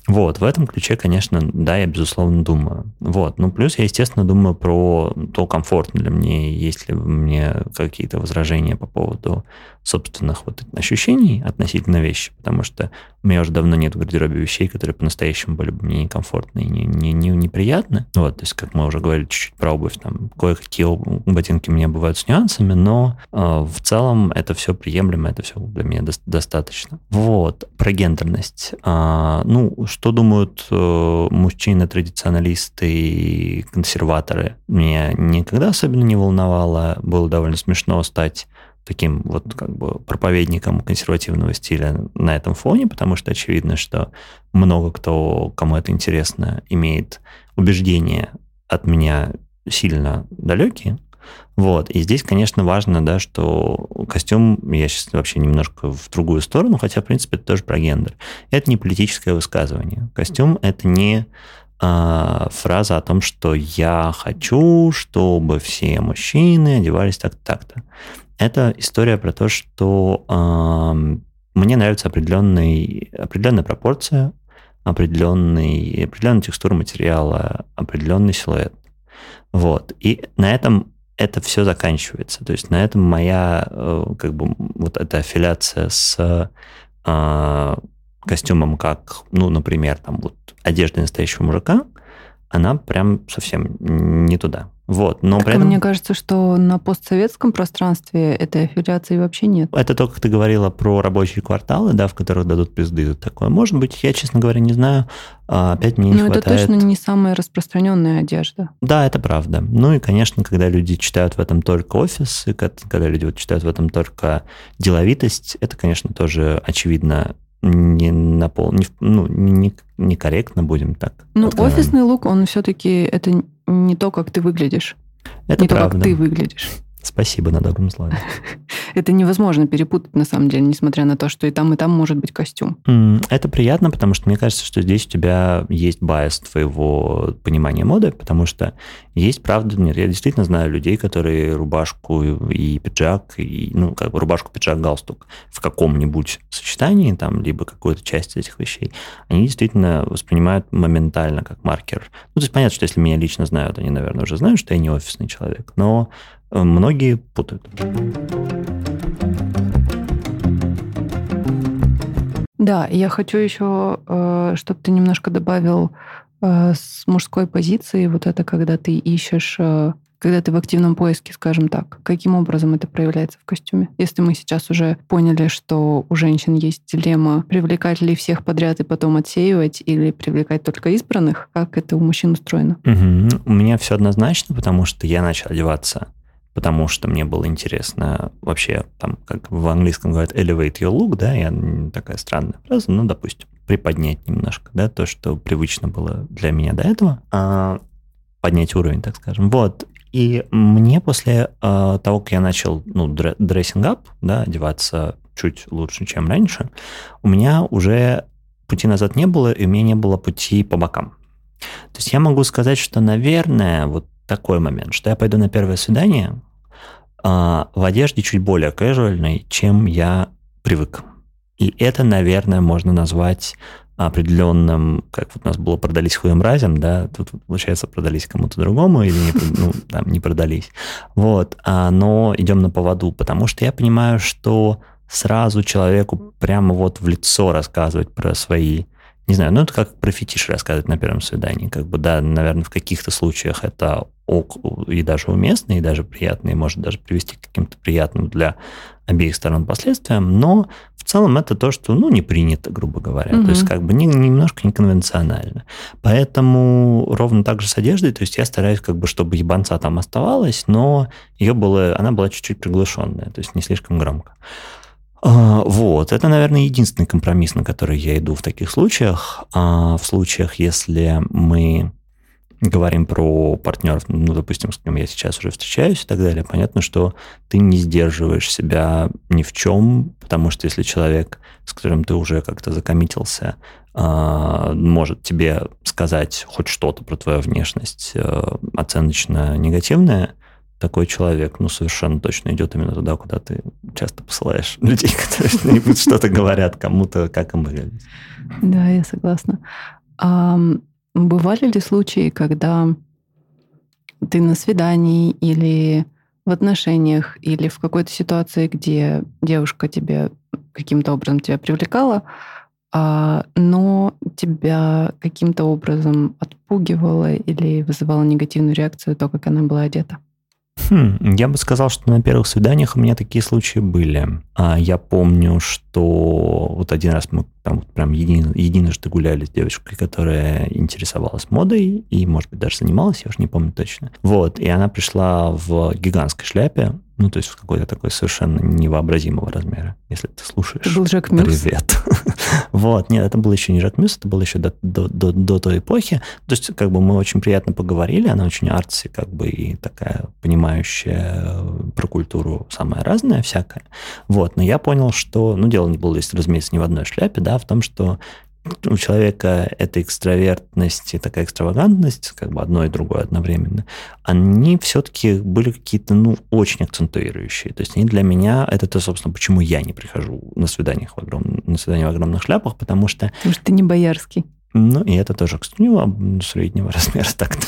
Вот, в этом ключе, конечно, да, я, безусловно, думаю. Вот, ну, плюс я, естественно, думаю про то, комфортно ли мне, есть ли мне какие-то возражения по поводу собственных вот ощущений относительно вещи, потому что у меня уже давно нет в гардеробе вещей, которые по-настоящему были бы мне некомфортны и не, не, не, неприятны. Вот, то есть, как мы уже говорили чуть-чуть про обувь, там, кое-какие ботинки у меня бывают с нюансами, но э, в целом это все приемлемо, это все для меня дос- достаточно. Вот, про гендерность. А, ну, что думают э, мужчины, традиционалисты и консерваторы, меня никогда особенно не волновало. Было довольно смешно стать таким вот как бы проповедником консервативного стиля на этом фоне, потому что очевидно, что много кто, кому это интересно, имеет убеждения от меня сильно далекие. Вот. И здесь, конечно, важно, да, что костюм, я сейчас вообще немножко в другую сторону, хотя, в принципе, это тоже про гендер. Это не политическое высказывание. Костюм — это не а, фраза о том, что я хочу, чтобы все мужчины одевались так-то, так-то. Это история про то, что эм, мне нравится определенный, определенная пропорция, определенный, определенная текстура материала, определенный силуэт. Вот. И на этом это все заканчивается. То есть на этом моя э, как бы вот эта аффилиация с э, костюмом, как, ну, например, там вот одежда настоящего мужика, она прям совсем не туда. Вот, но Так при этом... мне кажется, что на постсоветском пространстве этой аффилиации вообще нет. Это то, как ты говорила про рабочие кварталы, да, в которых дадут пизды. Такое. Может быть, я, честно говоря, не знаю. А, Опять мне не Но это хватает... точно не самая распространенная одежда. Да, это правда. Ну и, конечно, когда люди читают в этом только офис, и когда люди вот читают в этом только деловитость, это, конечно, тоже очевидно не на пол, не, ну, не, некорректно, будем так. Ну, откровенно. офисный лук, он все-таки это не то, как ты выглядишь. Это не то, правда. как ты выглядишь. Спасибо на добром слове. Это невозможно перепутать, на самом деле, несмотря на то, что и там, и там может быть костюм. Это приятно, потому что мне кажется, что здесь у тебя есть байс твоего понимания моды, потому что есть, правда, нет, я действительно знаю людей, которые рубашку и пиджак, и, ну, как бы рубашку, пиджак, галстук в каком-нибудь сочетании, там, либо какую-то часть этих вещей, они действительно воспринимают моментально как маркер. Ну, то есть понятно, что если меня лично знают, они, наверное, уже знают, что я не офисный человек, но э, многие путают. Да, я хочу еще, э, чтобы ты немножко добавил э, с мужской позиции вот это, когда ты ищешь, э, когда ты в активном поиске, скажем так. Каким образом это проявляется в костюме? Если мы сейчас уже поняли, что у женщин есть дилемма, привлекать ли всех подряд и потом отсеивать, или привлекать только избранных, как это у мужчин устроено? Угу. У меня все однозначно, потому что я начал одеваться потому что мне было интересно вообще, там, как в английском говорят, elevate your look, да, я такая странная фраза, ну, допустим, приподнять немножко, да, то, что привычно было для меня до этого, а поднять уровень, так скажем. Вот. И мне после а, того, как я начал, ну, дрессинг ап, да, одеваться чуть лучше, чем раньше, у меня уже пути назад не было, и у меня не было пути по бокам. То есть я могу сказать, что, наверное, вот такой момент, что я пойду на первое свидание, в одежде чуть более casual, чем я привык. И это, наверное, можно назвать определенным, как вот у нас было продались хуем разем, да, тут, получается, продались кому-то другому или не, ну, там, не продались. Вот, а, но идем на поводу, потому что я понимаю, что сразу человеку прямо вот в лицо рассказывать про свои не знаю, ну это как про фетиш рассказывать на первом свидании. Как бы, да, наверное, в каких-то случаях это ок, и даже уместно, и даже приятно, и может даже привести к каким-то приятным для обеих сторон последствиям, но в целом это то, что, ну, не принято, грубо говоря. Угу. То есть как бы не, немножко неконвенционально. Поэтому ровно так же с одеждой, то есть я стараюсь как бы, чтобы ебанца там оставалась, но ее было, она была чуть-чуть приглушенная, то есть не слишком громко. А, вот, это, наверное, единственный компромисс, на который я иду в таких случаях. А в случаях, если мы говорим про партнеров, ну, допустим, с кем я сейчас уже встречаюсь и так далее, понятно, что ты не сдерживаешь себя ни в чем, потому что если человек, с которым ты уже как-то закоммитился, а, может тебе сказать хоть что-то про твою внешность э, оценочно негативное, такой человек, ну, совершенно точно идет именно туда, куда ты часто посылаешь людей, которые что-то говорят кому-то, как им выглядеть. Да, я согласна. А бывали ли случаи, когда ты на свидании или в отношениях, или в какой-то ситуации, где девушка тебе каким-то образом тебя привлекала, а, но тебя каким-то образом отпугивала или вызывала негативную реакцию то, как она была одета? Хм, я бы сказал, что на первых свиданиях у меня такие случаи были. А я помню, что вот один раз мы там вот прям един, единожды гуляли с девочкой, которая интересовалась модой и, может быть, даже занималась, я уже не помню точно. Вот, и она пришла в гигантской шляпе, ну, то есть в какой-то такой совершенно невообразимого размера, если ты слушаешь. Это был Жак Мюс? Привет. вот, нет, это был еще не Жак Мюс, это было еще до, до, до, до той эпохи. То есть, как бы мы очень приятно поговорили, она очень артси, как бы и такая понимающая э, про культуру самая разная всякая. Вот, но я понял, что, ну, дело не было, если, разумеется, не в одной шляпе, да, в том, что у человека эта экстравертность и такая экстравагантность, как бы одно и другое одновременно, они все-таки были какие-то, ну, очень акцентуирующие. То есть они для меня, это то, собственно, почему я не прихожу на свиданиях в, огром... на свидания в огромных шляпах, потому что... Потому что ты не боярский. Ну, и это тоже, у него среднего размера так-то.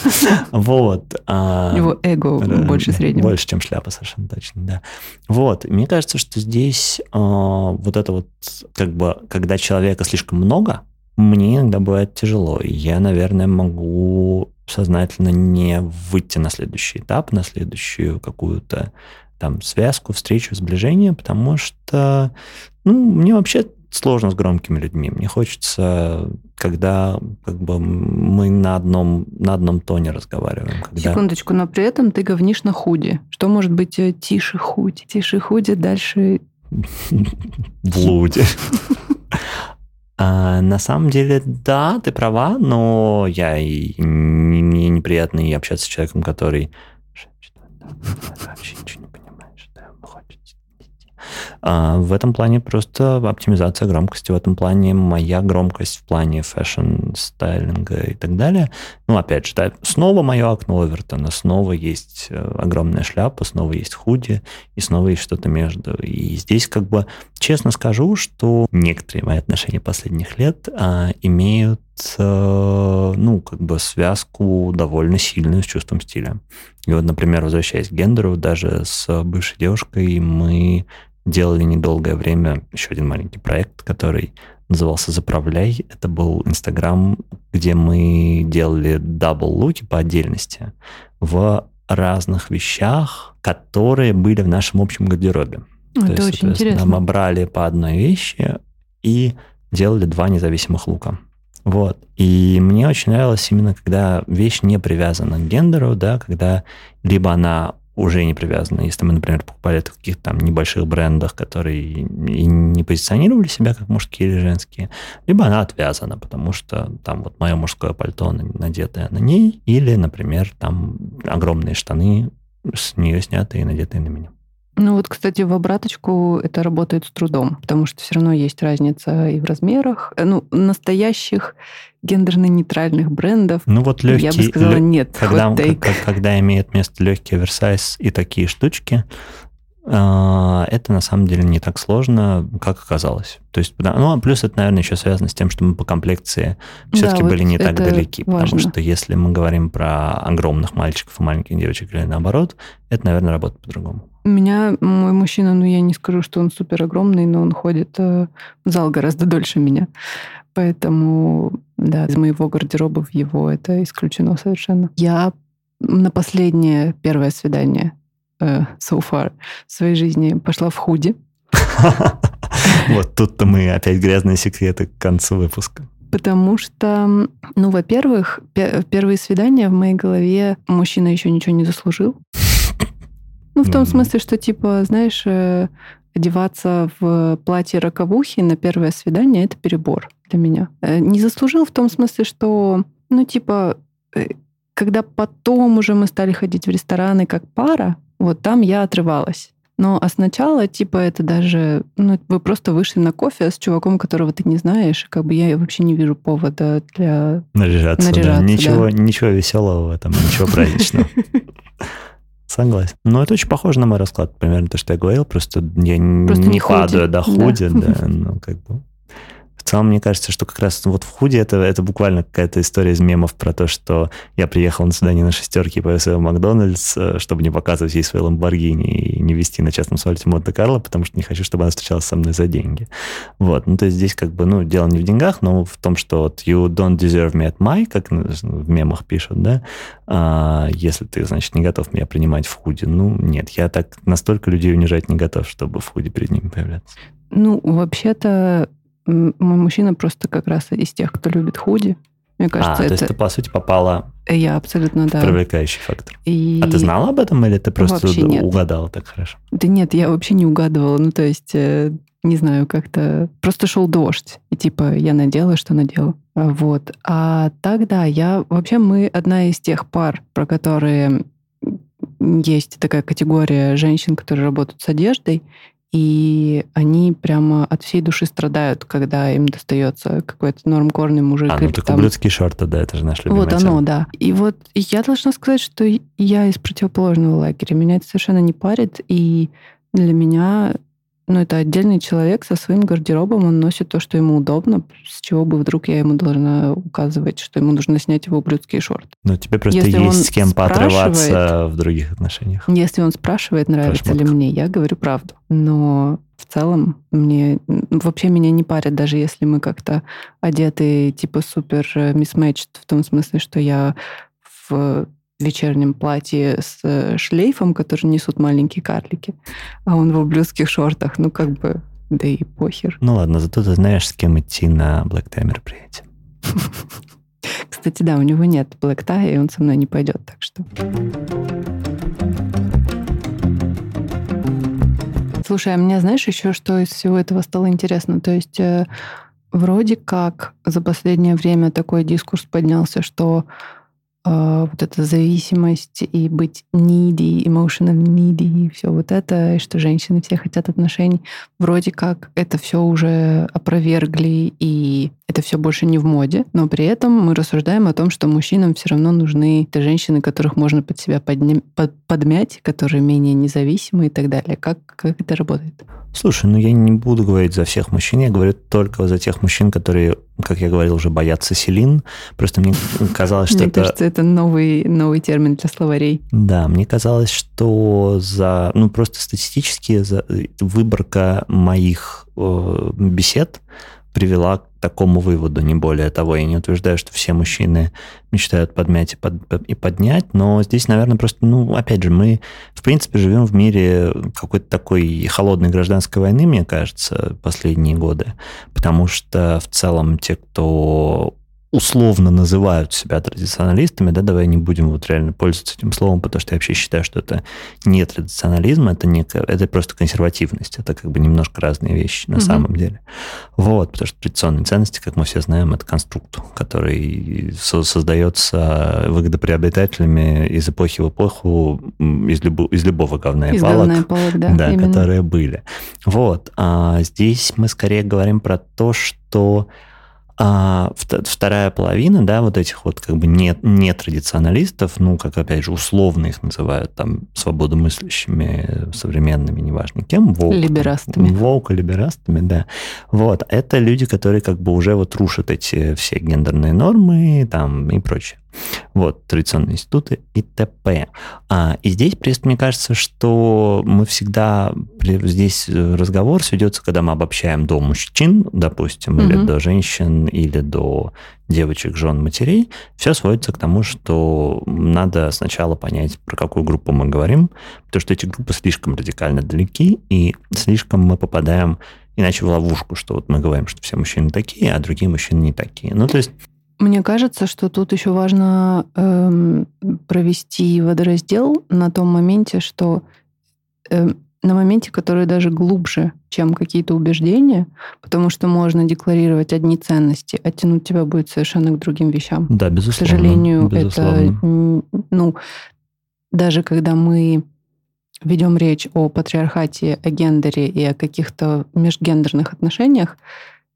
Вот. А, Его эго больше среднего. Больше, чем шляпа, совершенно точно, да. Вот. Мне кажется, что здесь а, вот это вот, как бы, когда человека слишком много, мне иногда бывает тяжело. Я, наверное, могу сознательно не выйти на следующий этап, на следующую какую-то там связку, встречу, сближение, потому что ну, мне вообще сложно с громкими людьми. Мне хочется, когда как бы мы на одном, на одном тоне разговариваем. Когда... Секундочку, но при этом ты говнишь на худи. Что может быть э, тише худи? Тише худи, дальше... Блуди. А, на самом деле, да, ты права, но я и мне неприятно и общаться с человеком, который вообще ничего не в этом плане просто оптимизация громкости. В этом плане моя громкость в плане fashion, стайлинга и так далее. Ну, опять же, да, снова мое окно Овертона, снова есть э, огромная шляпа, снова есть худи, и снова есть что-то между. И здесь как бы честно скажу, что некоторые мои отношения последних лет а, имеют э, ну, как бы связку довольно сильную с чувством стиля. И вот, например, возвращаясь к гендеру, даже с бывшей девушкой мы делали недолгое время еще один маленький проект, который назывался «Заправляй». Это был Инстаграм, где мы делали дабл-луки по отдельности в разных вещах, которые были в нашем общем гардеробе. Это То есть, очень интересно. мы брали по одной вещи и делали два независимых лука. Вот. И мне очень нравилось именно, когда вещь не привязана к гендеру, да, когда либо она уже не привязана, если мы, например, покупали это в каких-то там небольших брендах, которые и не позиционировали себя как мужские или женские, либо она отвязана, потому что там вот мое мужское пальто надетое на ней, или, например, там огромные штаны с нее снятые и надетые на меня. Ну вот, кстати, в обраточку это работает с трудом, потому что все равно есть разница и в размерах. Э, Ну, настоящих гендерно-нейтральных брендов, Ну вот легкий, я бы сказала, лё- нет. когда, как- когда имеет место легкий оверсайз и такие штучки, а, это на самом деле не так сложно, как оказалось. То есть, да, ну, а плюс это, наверное, еще связано с тем, что мы по комплекции все-таки вот были не так далеки. Потому важно. что если мы говорим про огромных мальчиков и маленьких девочек или наоборот, это, наверное, работает по-другому. У меня мой мужчина, ну я не скажу, что он супер огромный, но он ходит э, в зал гораздо дольше меня. Поэтому, да, из моего гардероба в его это исключено совершенно. Я на последнее первое свидание э, so far в своей жизни пошла в худи. Вот тут-то мы опять грязные секреты к концу выпуска. Потому что, ну, во-первых, пе- первые свидания в моей голове мужчина еще ничего не заслужил. Ну, в том смысле, что, типа, знаешь, э, одеваться в платье роковухи на первое свидание — это перебор для меня. Э, Не заслужил в том смысле, что, ну, типа, э, когда потом уже мы стали ходить в рестораны как пара, вот там я отрывалась. Но а сначала, типа, это даже... Ну, вы просто вышли на кофе с чуваком, которого ты не знаешь. и Как бы я вообще не вижу повода для... Наряжаться, Наряжаться, да. да. Ничего, ничего веселого в этом, ничего праздничного. Согласен. Но это очень похоже на мой расклад, примерно то, что я говорил, просто я Просто не не падаю Да. худи, да, ну, как бы. В целом, мне кажется, что как раз вот в худи это, это буквально какая-то история из мемов про то, что я приехал на свидание на шестерке и повез в Макдональдс, э, чтобы не показывать ей свои Ламборгини и не вести на частном самолете Монте-Карло, потому что не хочу, чтобы она встречалась со мной за деньги. Вот. Ну, то есть здесь как бы, ну, дело не в деньгах, но в том, что вот you don't deserve me at my, как в мемах пишут, да, а, если ты, значит, не готов меня принимать в худи. Ну, нет, я так настолько людей унижать не готов, чтобы в худи перед ними появляться. Ну, вообще-то, мой мужчина просто как раз из тех, кто любит худи. Мне а, кажется, то есть это... ты, по сути, попала Я абсолютно, в да. привлекающий фактор. И... А ты знала об этом или ты просто Вообще нет. угадала так хорошо? Да нет, я вообще не угадывала. Ну, то есть, э, не знаю, как-то... Просто шел дождь. И типа я надела, что надела. А, Вот. А тогда я... Вообще мы одна из тех пар, про которые есть такая категория женщин, которые работают с одеждой, и они прямо от всей души страдают, когда им достается какой-то нормкорный мужик. А, ну или так там- ублюдские шорты, да, это же наш любимый вот оно, да. И вот я должна сказать, что я из противоположного лагеря. Меня это совершенно не парит. И для меня, ну, это отдельный человек со своим гардеробом. Он носит то, что ему удобно. С чего бы вдруг я ему должна указывать, что ему нужно снять его ублюдские шорты. Ну, тебе просто Если есть с кем поотрываться в других отношениях. Если он спрашивает, нравится ли мне, я говорю правду. Но в целом мне вообще меня не парит, даже если мы как-то одеты типа супер мисс-мэчд, в том смысле, что я в вечернем платье с э, шлейфом, который несут маленькие карлики, а он в ублюдских шортах. Ну, как бы, да и похер. Ну ладно, зато ты знаешь, с кем идти на Black Tie мероприятие. Кстати, да, у него нет блэк и он со мной не пойдет, так что... Слушай, а мне знаешь еще, что из всего этого стало интересно? То есть э, вроде как за последнее время такой дискурс поднялся, что вот эта зависимость и быть needy, emotional needy, и все вот это, и что женщины все хотят отношений, вроде как это все уже опровергли, и это все больше не в моде, но при этом мы рассуждаем о том, что мужчинам все равно нужны те женщины, которых можно под себя подня- под- подмять, которые менее независимы и так далее. Как, как это работает? Слушай, ну я не буду говорить за всех мужчин, я говорю только за тех мужчин, которые, как я говорил, уже боятся селин. Просто мне казалось, что Мне это... кажется, это новый, новый термин для словарей. Да, мне казалось, что за, ну просто статистически за выборка моих э, бесед привела к такому выводу, не более того. Я не утверждаю, что все мужчины мечтают подмять и, под, и поднять, но здесь, наверное, просто, ну, опять же, мы, в принципе, живем в мире какой-то такой холодной гражданской войны, мне кажется, последние годы, потому что в целом те, кто условно называют себя традиционалистами, да, давай не будем вот реально пользоваться этим словом, потому что я вообще считаю, что это не традиционализм, это, не, это просто консервативность, это как бы немножко разные вещи на угу. самом деле. Вот, потому что традиционные ценности, как мы все знаем, это конструкт, который создается выгодоприобретателями из эпохи в эпоху из, любо, из любого говна и палок, палок да, да, которые были. Вот, а здесь мы скорее говорим про то, что а вторая половина, да, вот этих вот как бы не, не традиционалистов, ну, как, опять же, условно их называют там свободомыслящими, современными, неважно кем. Волк, либерастами. Волк, либерастами, да. Вот. Это люди, которые как бы уже вот рушат эти все гендерные нормы там и прочее. Вот, традиционные институты и т.п. А, и здесь, просто мне кажется, что мы всегда, здесь разговор сведется, когда мы обобщаем до мужчин, допустим, угу. или до женщин, или до девочек, жен, матерей, все сводится к тому, что надо сначала понять, про какую группу мы говорим, потому что эти группы слишком радикально далеки, и слишком мы попадаем иначе в ловушку, что вот мы говорим, что все мужчины такие, а другие мужчины не такие. Ну, то есть мне кажется, что тут еще важно эм, провести водораздел на том моменте, что э, на моменте, который даже глубже, чем какие-то убеждения, потому что можно декларировать одни ценности, а тянуть тебя будет совершенно к другим вещам. Да, безусловно. К сожалению, безусловно. это, ну, даже когда мы ведем речь о патриархате, о гендере и о каких-то межгендерных отношениях,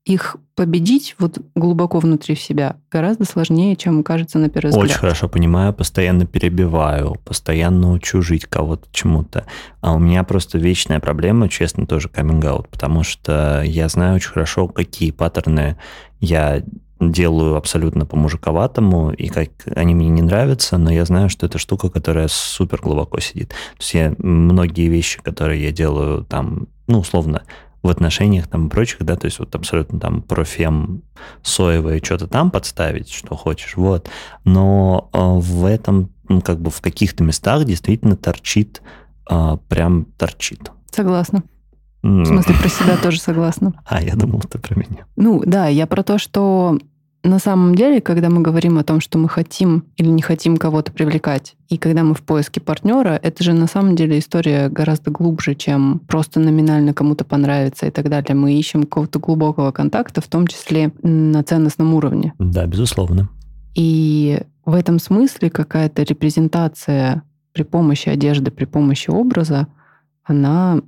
их победить вот глубоко внутри себя гораздо сложнее, чем кажется на первый взгляд. Очень хорошо понимаю, постоянно перебиваю, постоянно учу жить кого-то чему-то. А у меня просто вечная проблема, честно, тоже каминг потому что я знаю очень хорошо, какие паттерны я делаю абсолютно по-мужиковатому, и как они мне не нравятся, но я знаю, что это штука, которая супер глубоко сидит. То есть я многие вещи, которые я делаю там, ну, условно, в отношениях там и прочих, да, то есть вот абсолютно там профем соевое что-то там подставить, что хочешь, вот. Но э, в этом, ну, как бы в каких-то местах действительно торчит, э, прям торчит. Согласна. В смысле, про себя тоже согласна. А, я думал, ты про меня. Ну, да, я про то, что на самом деле, когда мы говорим о том, что мы хотим или не хотим кого-то привлекать, и когда мы в поиске партнера, это же на самом деле история гораздо глубже, чем просто номинально кому-то понравится и так далее. Мы ищем какого-то глубокого контакта, в том числе на ценностном уровне. Да, безусловно. И в этом смысле какая-то репрезентация при помощи одежды, при помощи образа, она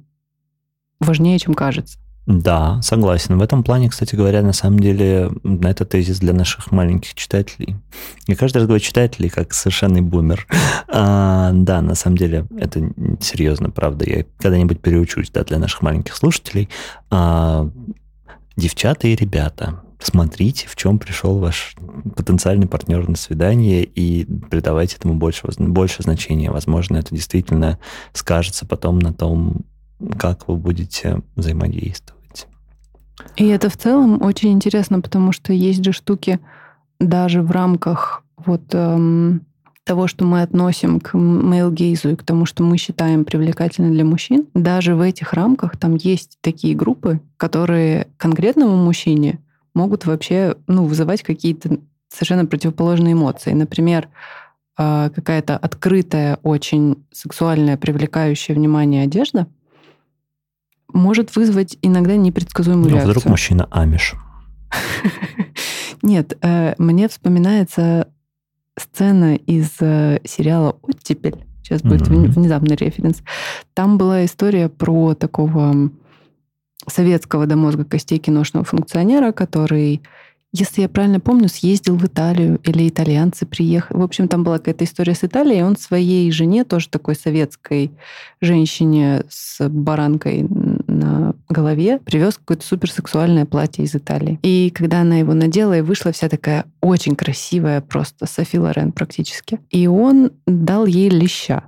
важнее, чем кажется. Да, согласен. В этом плане, кстати говоря, на самом деле, это тезис для наших маленьких читателей. Я каждый раз говорю читателей, как совершенный бумер. А, да, на самом деле, это серьезно, правда. Я когда-нибудь переучусь да, для наших маленьких слушателей. А, девчата и ребята, смотрите, в чем пришел ваш потенциальный партнер на свидание и придавайте этому больше, больше значения. Возможно, это действительно скажется потом на том, как вы будете взаимодействовать. И это в целом очень интересно, потому что есть же штуки даже в рамках вот эм, того, что мы относим к мейл-гейзу и к тому, что мы считаем привлекательным для мужчин, даже в этих рамках там есть такие группы, которые конкретному мужчине могут вообще ну, вызывать какие-то совершенно противоположные эмоции. Например, э, какая-то открытая, очень сексуальная, привлекающая внимание одежда — может вызвать иногда непредсказуемую ну, реакцию. Вдруг мужчина амиш. Нет, э, мне вспоминается сцена из э, сериала «Оттепель». Сейчас будет внезапный референс. Там была история про такого советского до мозга костей киношного функционера, который если я правильно помню, съездил в Италию или итальянцы приехали. В общем, там была какая-то история с Италией, и он своей жене, тоже такой советской женщине с баранкой на голове, привез какое-то суперсексуальное платье из Италии. И когда она его надела и вышла вся такая очень красивая, просто Софи Лорен практически. И он дал ей леща.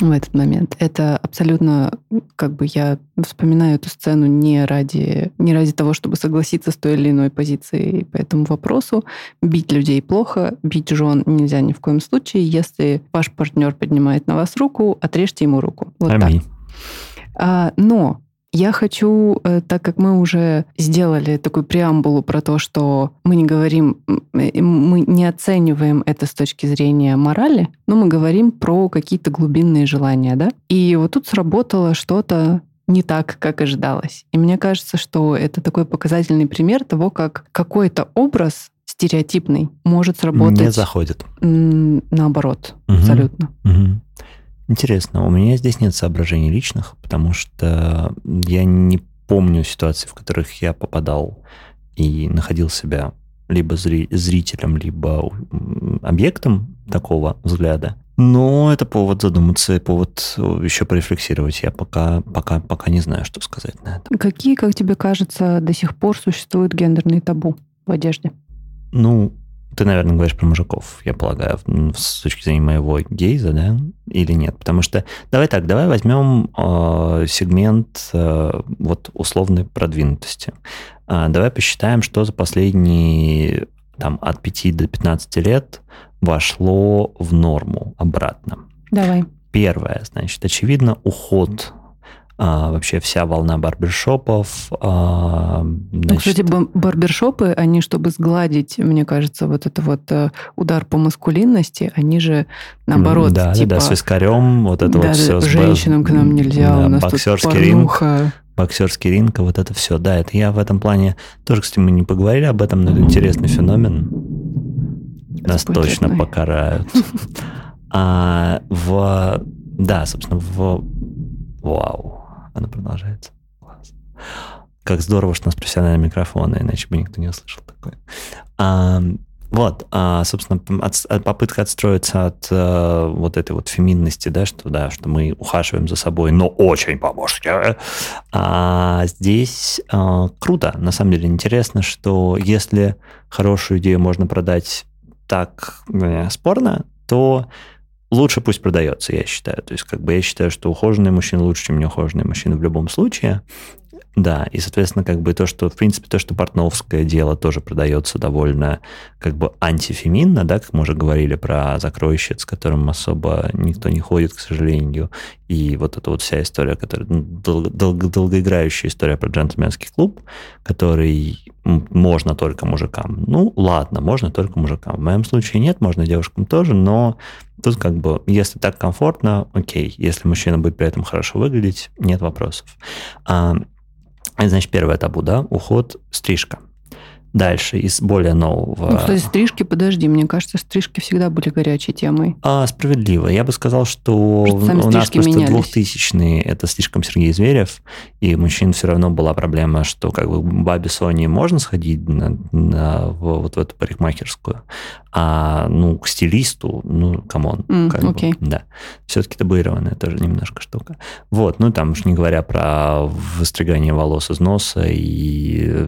в этот момент. Это абсолютно, как бы я вспоминаю эту сцену не ради, не ради того, чтобы согласиться с той или иной позицией по этому вопросу. Бить людей плохо, бить жен нельзя ни в коем случае. Если ваш партнер поднимает на вас руку, отрежьте ему руку. Вот Аминь. так. А, но я хочу, э, так как мы уже сделали такую преамбулу про то, что мы не говорим, э, мы не оцениваем это с точки зрения морали, но мы говорим про какие-то глубинные желания, да? И вот тут сработало что-то не так, как ожидалось. И мне кажется, что это такой показательный пример того, как какой-то образ стереотипный может сработать Не заходит. наоборот, Мгм. абсолютно. Мгм. Интересно, у меня здесь нет соображений личных, потому что я не помню ситуаций, в которых я попадал и находил себя либо зри- зрителем, либо объектом такого взгляда. Но это повод задуматься, повод еще порефлексировать. Я пока, пока, пока не знаю, что сказать на это. Какие, как тебе кажется, до сих пор существуют гендерные табу в одежде? Ну, ты, наверное, говоришь про мужиков, я полагаю, с точки зрения моего гейза, да, или нет? Потому что давай так, давай возьмем э, сегмент э, вот условной продвинутости. А, давай посчитаем, что за последние там от 5 до 15 лет вошло в норму обратно. Давай. Первое, значит, очевидно, уход а, вообще вся волна барбершопов. а, Ну, значит, кстати, барбершопы, они, чтобы сгладить, мне кажется, вот это вот э, удар по маскулинности, они же наоборот, да, типа... да, да, с вискарем, вот это да, вот все. женщинам к нам нельзя, у нас боксерский тут ринг, порнуха. боксерский ринг, вот это все. Да, это я в этом плане тоже, кстати, мы не поговорили об этом, но это интересный феномен. Нас точно покарают. А в... Да, собственно, в... Вау, она продолжается. Класс. Как здорово, что у нас профессиональные микрофоны, иначе бы никто не услышал такое. А, вот, а, собственно, от- от- попытка отстроиться от э, вот этой вот феминности, да, что да, что мы ухаживаем за собой, но очень по-мужски. А здесь э, круто, на самом деле интересно, что если хорошую идею можно продать так э, спорно, то лучше пусть продается, я считаю. То есть, как бы я считаю, что ухоженные мужчины лучше, чем неухоженные мужчины в любом случае. Да, и, соответственно, как бы то, что, в принципе, то, что портновское дело тоже продается довольно как бы антифеминно, да, как мы уже говорили про закройщиц, с которым особо никто не ходит, к сожалению, и вот эта вот вся история, которая ну, дол- долго- долгоиграющая история про джентльменский клуб, который можно только мужикам. Ну, ладно, можно только мужикам. В моем случае нет, можно девушкам тоже, но тут как бы, если так комфортно, окей. Если мужчина будет при этом хорошо выглядеть, нет вопросов. А, значит, первое табу, да, уход, стрижка. Дальше, из более нового... Ну, кстати, стрижки, подожди, мне кажется, стрижки всегда были горячей темой. А, справедливо. Я бы сказал, что Просто у нас просто менялись. 2000-е это слишком Сергей Зверев, и мужчин все равно была проблема, что как бы бабе Соне можно сходить на, на- в, вот в эту парикмахерскую, а ну к стилисту, ну, come on. Как бы, окей. да. Все-таки табуированная тоже немножко штука. Вот, ну там уж не говоря про выстригание волос из носа и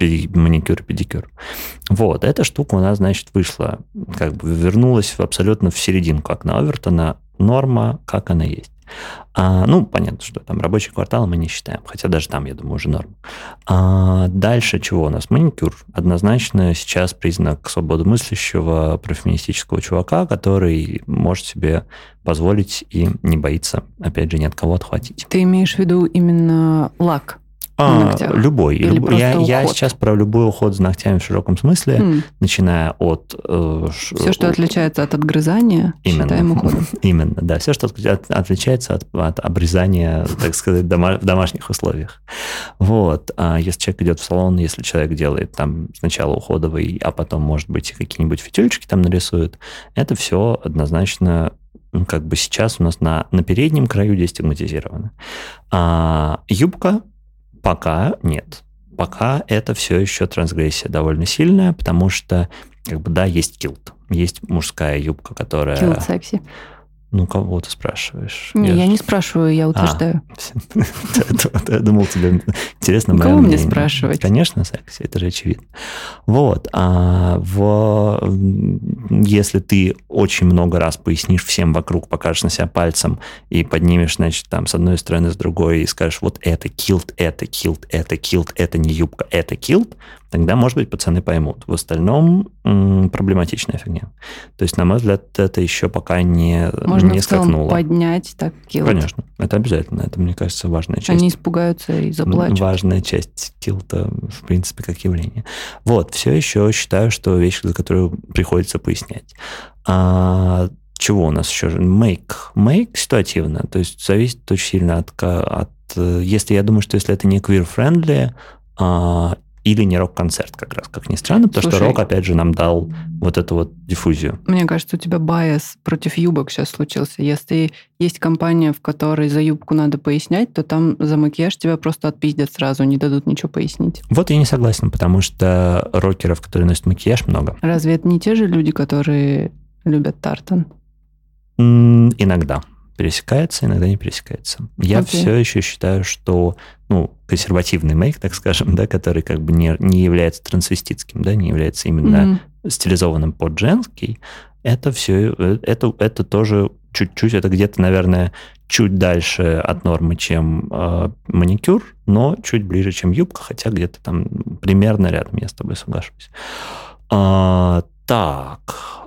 маникюр, педикюр. Вот, эта штука у нас, значит, вышла, как бы вернулась абсолютно в серединку окна Овертона. Норма, как она есть. А, ну, понятно, что там рабочий квартал мы не считаем, хотя даже там, я думаю, уже норм. А, дальше чего у нас? Маникюр. Однозначно сейчас признак свободомыслящего профеминистического чувака, который может себе позволить и не боится, опять же, ни от кого отхватить. Ты имеешь в виду именно лак? А, ногтях? любой. Или Люб- я, просто я уход? сейчас про любой уход за ногтями в широком смысле, М, начиная от... э, ш- Все, что отличается от отгрызания, Именно. считаем уходом. Именно, да. Все, что от- отличается от, от обрезания, так сказать, дома- в домашних условиях. Вот. А если человек идет в салон, если человек делает там сначала уходовый, а потом, может быть, какие-нибудь фитюльчики там нарисует, это все однозначно как бы сейчас у нас на, на переднем краю дестигматизировано. А юбка пока нет. Пока это все еще трансгрессия довольно сильная, потому что, как бы, да, есть килт. Есть мужская юбка, которая... Килл секси. Ну, кого ты спрашиваешь? Не, я ж- не спрашиваю, я утверждаю. Я думал, тебе интересно Ну, мое кого мне спрашивать? Конечно, секси, это же очевидно. Вот. А в... Если ты очень много раз пояснишь всем вокруг, покажешь на себя пальцем и поднимешь, значит, там, с одной стороны, с другой, и скажешь, вот это килт, это килт, это килт, это не юбка, это килт, тогда, может быть, пацаны поймут. В остальном м, проблематичная фигня. То есть, на мой взгляд, это еще пока не, Можно не скакнуло. поднять так килт. Конечно, это обязательно. Это, мне кажется, важная часть. Они испугаются и заплачут. Важная часть килта, в принципе, как явление. Вот, все еще считаю, что вещь, за которую приходится пояснять. А, чего у нас еще? Make. Make ситуативно. То есть зависит очень сильно от... от э, если я думаю, что если это не queer-friendly, а, или не рок-концерт, как раз, как ни странно, потому что Слушай. рок, опять же, нам дал вот эту вот диффузию. Мне кажется, у тебя bias против юбок сейчас случился. Если есть компания, в которой за юбку надо пояснять, то там за макияж тебя просто отпиздят сразу, не дадут ничего пояснить. Вот я не согласен, потому что рокеров, которые носят макияж, много. Разве это не те же люди, которые любят тартан? М, Иногда пересекается, иногда не пересекается. Я Окей. все еще считаю, что ну, консервативный мейк, так скажем, да, который как бы не, не является трансвеститским, да, не является именно Мгм. стилизованным под женский, это все, это, это тоже чуть-чуть, это где-то, наверное, чуть дальше от нормы, чем э, маникюр, но чуть ближе, чем юбка, хотя где-то там примерно рядом, я с тобой соглашусь. А, так,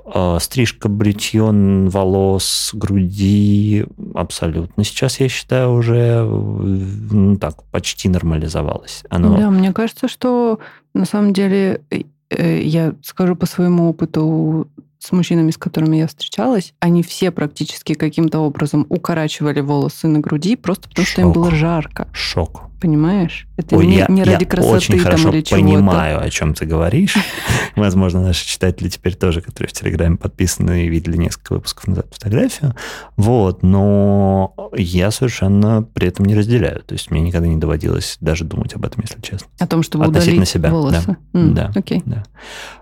а, стрижка, бритье волос, груди, абсолютно. Сейчас, я считаю, уже э, ну, так, почти нормализовалось. Оно, Да, мне кажется, что на самом деле, э, э, я скажу по своему опыту с мужчинами, с которыми я встречалась, они все практически каким-то образом укорачивали волосы на груди, просто потому что им Шок. было жарко. шок. Понимаешь? Это Ой, не, я, не ради я красоты очень там хорошо или чего-то. понимаю, о чем ты говоришь. Возможно, наши читатели теперь тоже, которые в Телеграме подписаны и видели несколько выпусков назад фотографию. Вот, но я совершенно при этом не разделяю. То есть мне никогда не доводилось даже думать об этом, если честно. О том, чтобы Относительно удалить себя, волосы. да. М, Да. Окей. Да.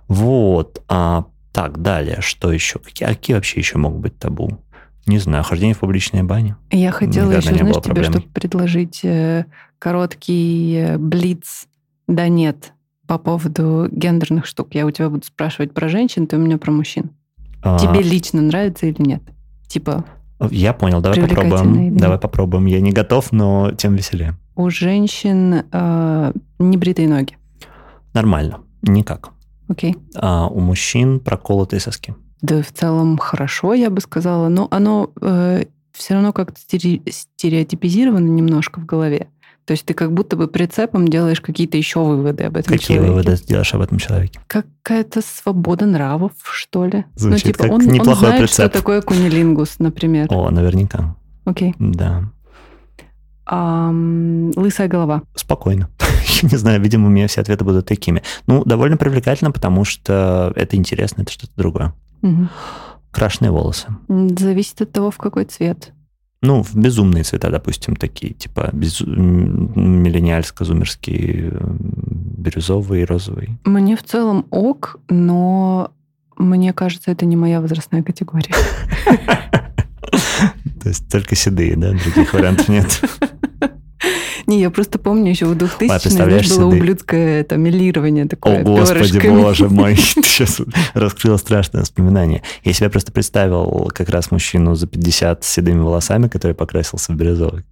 Вот. А, так, далее. Что еще? Какие, а какие вообще еще могут быть табу? Не знаю. Хождение в публичной бане? Я хотела Никогда еще, знаешь, тебе, чтобы предложить э, короткий э, блиц «да нет» по поводу гендерных штук. Я у тебя буду спрашивать про женщин, ты у меня про мужчин. А, Тебе лично нравится или нет? Типа, Я понял. Давай попробуем. нет? Давай попробуем. Я не готов, но тем веселее. у женщин э, небритые ноги. Нормально. Никак. Окей. А у мужчин проколотые соски. Да, в целом хорошо, я бы сказала, но оно все равно как-то стере- стереотипизировано немножко в голове. То есть ты как будто бы прицепом делаешь какие-то еще выводы об этом Какие человеке. выводы делаешь об этом человеке? Какая-то свобода нравов, что ли? Звучит ну, типа, как он, он неплохой знает, прицеп. что такое кунилингус, например. О, наверняка. Окей. Да. Ам, лысая голова. Спокойно. Я не знаю, видимо, у меня все ответы будут такими. Ну, довольно привлекательно, потому что это интересно, это что-то другое. Мгм. Крашеные волосы. Зависит от того, в какой цвет. Ну, в безумные цвета, допустим, такие, типа безу... м, миллениальско-зумерские, м, бирюзовый, розовый. Мне в целом ок, но мне кажется, это не моя возрастная категория. То есть только седые, да? Других вариантов нет. Не, я просто помню еще в 2000 А, представляешь, было ублюдское это милирование такое. О, господи, боже мой, ты сейчас раскрыла страшное воспоминание. Я себя просто представил как раз мужчину за 50 с седыми волосами, который покрасился в бирюзовый.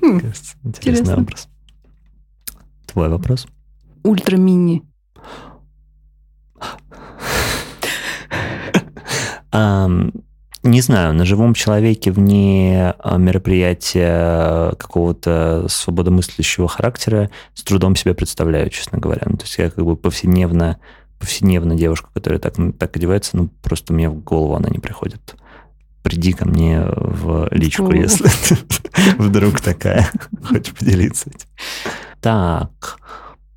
Хм, Кажется, Интересный интересно. образ. Твой вопрос? Ультра-мини. Ам, не знаю, на живом человеке вне а, мероприятия какого-то свободомыслящего характера с трудом себя представляю, честно говоря. Ну, то есть я как бы повседневно, повседневно девушка, которая так, так одевается, ну, просто мне в голову она не приходит. Приди ко мне в личку, если вдруг такая хочешь поделиться. Так,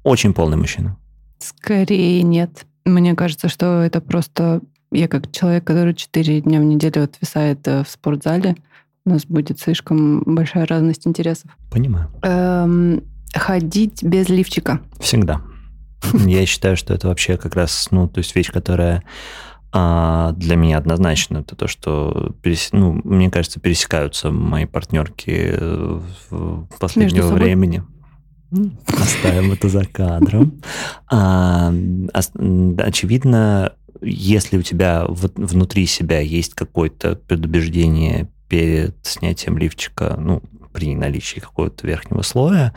очень полный мужчина. Скорее нет. Мне кажется, что это просто... Я как человек, который 4 дня в неделю отвисает э, в спортзале, у нас будет слишком большая разность интересов. Понимаю. Эм, ходить без лифчика. Всегда. Я считаю, что это вообще как раз, ну, то есть вещь, которая а, для меня однозначно, это то, что, перес- ну, мне кажется, пересекаются мои партнерки э, в последнего времени. М, Оставим это за кадром. А, очевидно, если у тебя вот внутри себя есть какое-то предубеждение перед снятием лифчика, ну, при наличии какого-то верхнего слоя,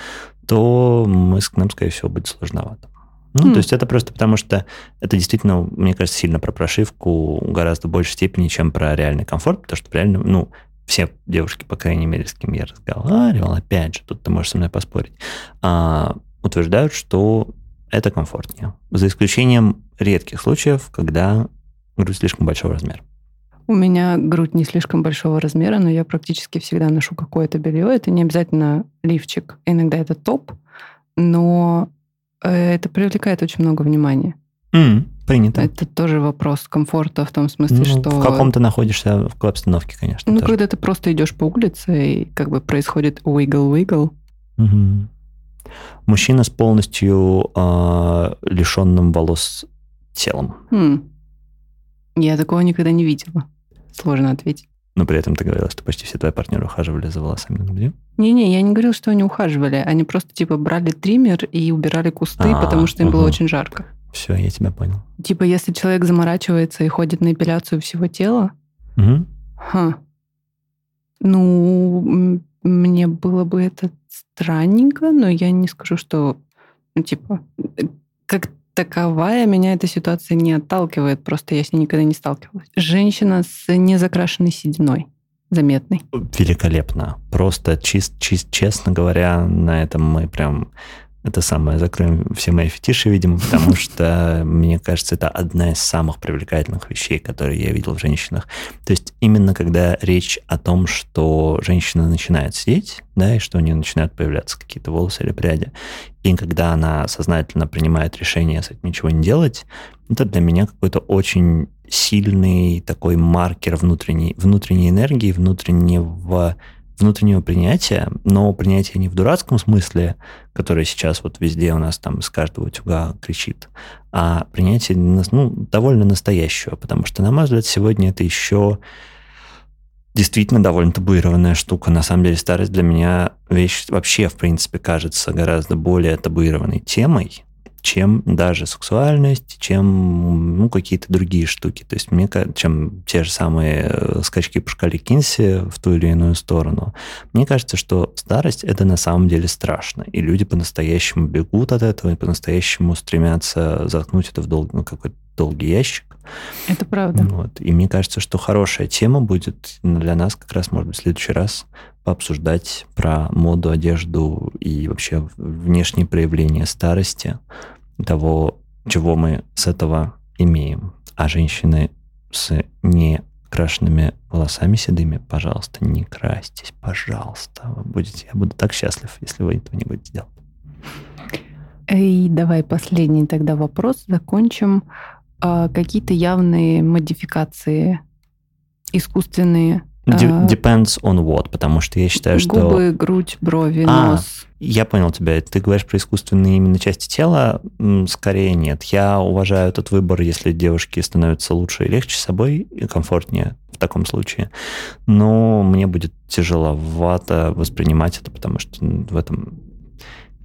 то мы, нам, скорее всего, будет сложновато. Ну, Хм. то есть это просто потому, что это действительно, мне кажется, сильно про прошивку гораздо большей степени, чем про реальный комфорт, потому что реально, ну, все девушки, по крайней мере, с кем я разговаривал, опять же, тут ты можешь со мной поспорить, а, утверждают, что это комфортнее. За исключением редких случаев, когда грудь слишком большого размера. У меня грудь не слишком большого размера, но я практически всегда ношу какое-то белье. Это не обязательно лифчик, иногда это топ, но э, это привлекает очень много внимания. М, принято. Это тоже вопрос комфорта в том смысле, Ну, что... В каком-то находишься в обстановке, конечно. Ну, тоже. когда ты просто идешь по улице, и как бы происходит wiggle-wiggle. Мгм. Мужчина с полностью а, лишенным волос телом. Хм. Я такого никогда не видела. Сложно ответить. Но при этом ты говорила, что почти все твои партнеры ухаживали за волосами на груди. Не-не, я не говорила, что они ухаживали. Они просто, типа, брали триммер и убирали кусты, А, потому что им было ага. очень жарко. Все, я тебя понял. Типа, если человек заморачивается и ходит на эпиляцию всего тела, Мгм. ха, ну, мне было бы это странненько, но я не скажу, что, ну, типа, э, как таковая меня эта ситуация не отталкивает, просто я с ней никогда не сталкивалась. Женщина с незакрашенной сединой, заметной. Великолепно. Просто чист, чист, честно говоря, на этом мы прям это самое закроем все мои фетиши, видимо, потому что, мне кажется, это одна из самых привлекательных вещей, которые я видел в женщинах. То есть именно когда речь о том, что женщина начинает сидеть, да, и что у нее начинают появляться какие-то волосы или пряди, и когда она сознательно принимает решение с этим ничего не делать, это для меня какой-то очень сильный такой маркер внутренней, внутренней энергии, внутреннего, внутреннего принятия, но принятия не в дурацком смысле, которое сейчас вот везде у нас там из каждого утюга кричит, а принятие ну, довольно настоящего, потому что, на мой взгляд, сегодня это еще действительно довольно табуированная штука. На самом деле старость для меня вещь вообще, в принципе, кажется гораздо более табуированной темой, чем даже сексуальность, чем ну, какие-то другие штуки. То есть мне чем те же самые э, скачки по шкале Кинси в ту или иную сторону. Мне кажется, что старость это на самом деле страшно. И люди по-настоящему бегут от этого и по-настоящему стремятся заткнуть это в дол- ну, какой-то долгий ящик. Это правда. Вот. И мне кажется, что хорошая тема будет для нас как раз, может быть, в следующий раз пообсуждать про моду, одежду и вообще внешние проявления старости, того, чего мы с этого имеем. А женщины с некрашенными волосами седыми, пожалуйста, не красьтесь, пожалуйста. Вы будете, я буду так счастлив, если вы этого не будете делать. И давай последний тогда вопрос закончим. А какие-то явные модификации искусственные? Де- а, Depends on what, потому что я считаю, что... Губы, грудь, брови, А, нос. Я понял тебя. Ты говоришь про искусственные именно части тела? Скорее нет. Я уважаю этот выбор, если девушки становятся лучше и легче собой, и комфортнее в таком случае. Но мне будет тяжеловато воспринимать это, потому что в этом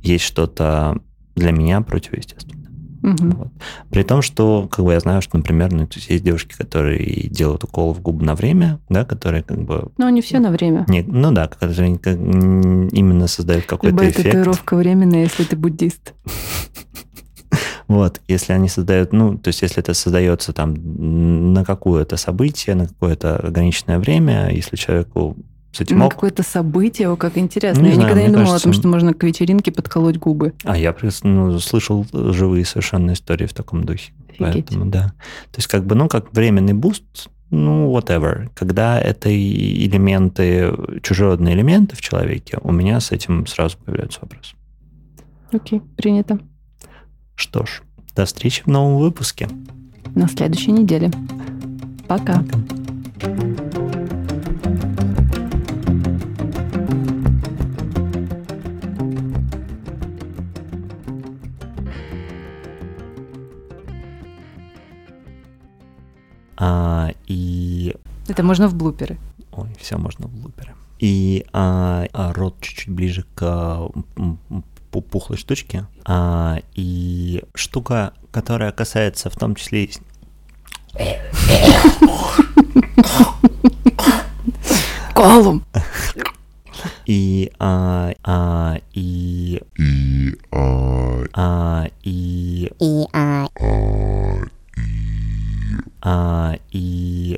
есть что-то для меня противоестественное. Мгм. Вот. При том, что как бы я знаю, что, например, ну, то есть, есть девушки, которые делают укол в губы на время, да, которые как бы Но не все на время. не, ну да, которые как- именно создают какой-то Любая эффект. татуировка временная, если ты буддист. Вот, если они создают, ну, то есть если это создается там на какое-то событие, на какое-то ограниченное время, если человеку с этим ок- какое-то событие, о, как интересно. Не Я знаю, никогда не думала о кажется, том, что можно к вечеринке подколоть губы. А я ну, слышал живые совершенно истории в таком духе. Офигеть. Поэтому, да. То есть как бы, ну, как временный boost, ну, whatever. Когда это элементы, чужеродные элементы в человеке, у меня с этим сразу появляются вопросы. Окей, принято. Что ж, до встречи в новом выпуске. На следующей неделе. Пока. Пока. А, и Это можно в блуперы. Ой, все можно в луперы. И а, а рот чуть-чуть ближе к пухлой штучки. А, и штука, которая касается в том числе и Колум! и а, а, и и а, а, и и а, а, あい。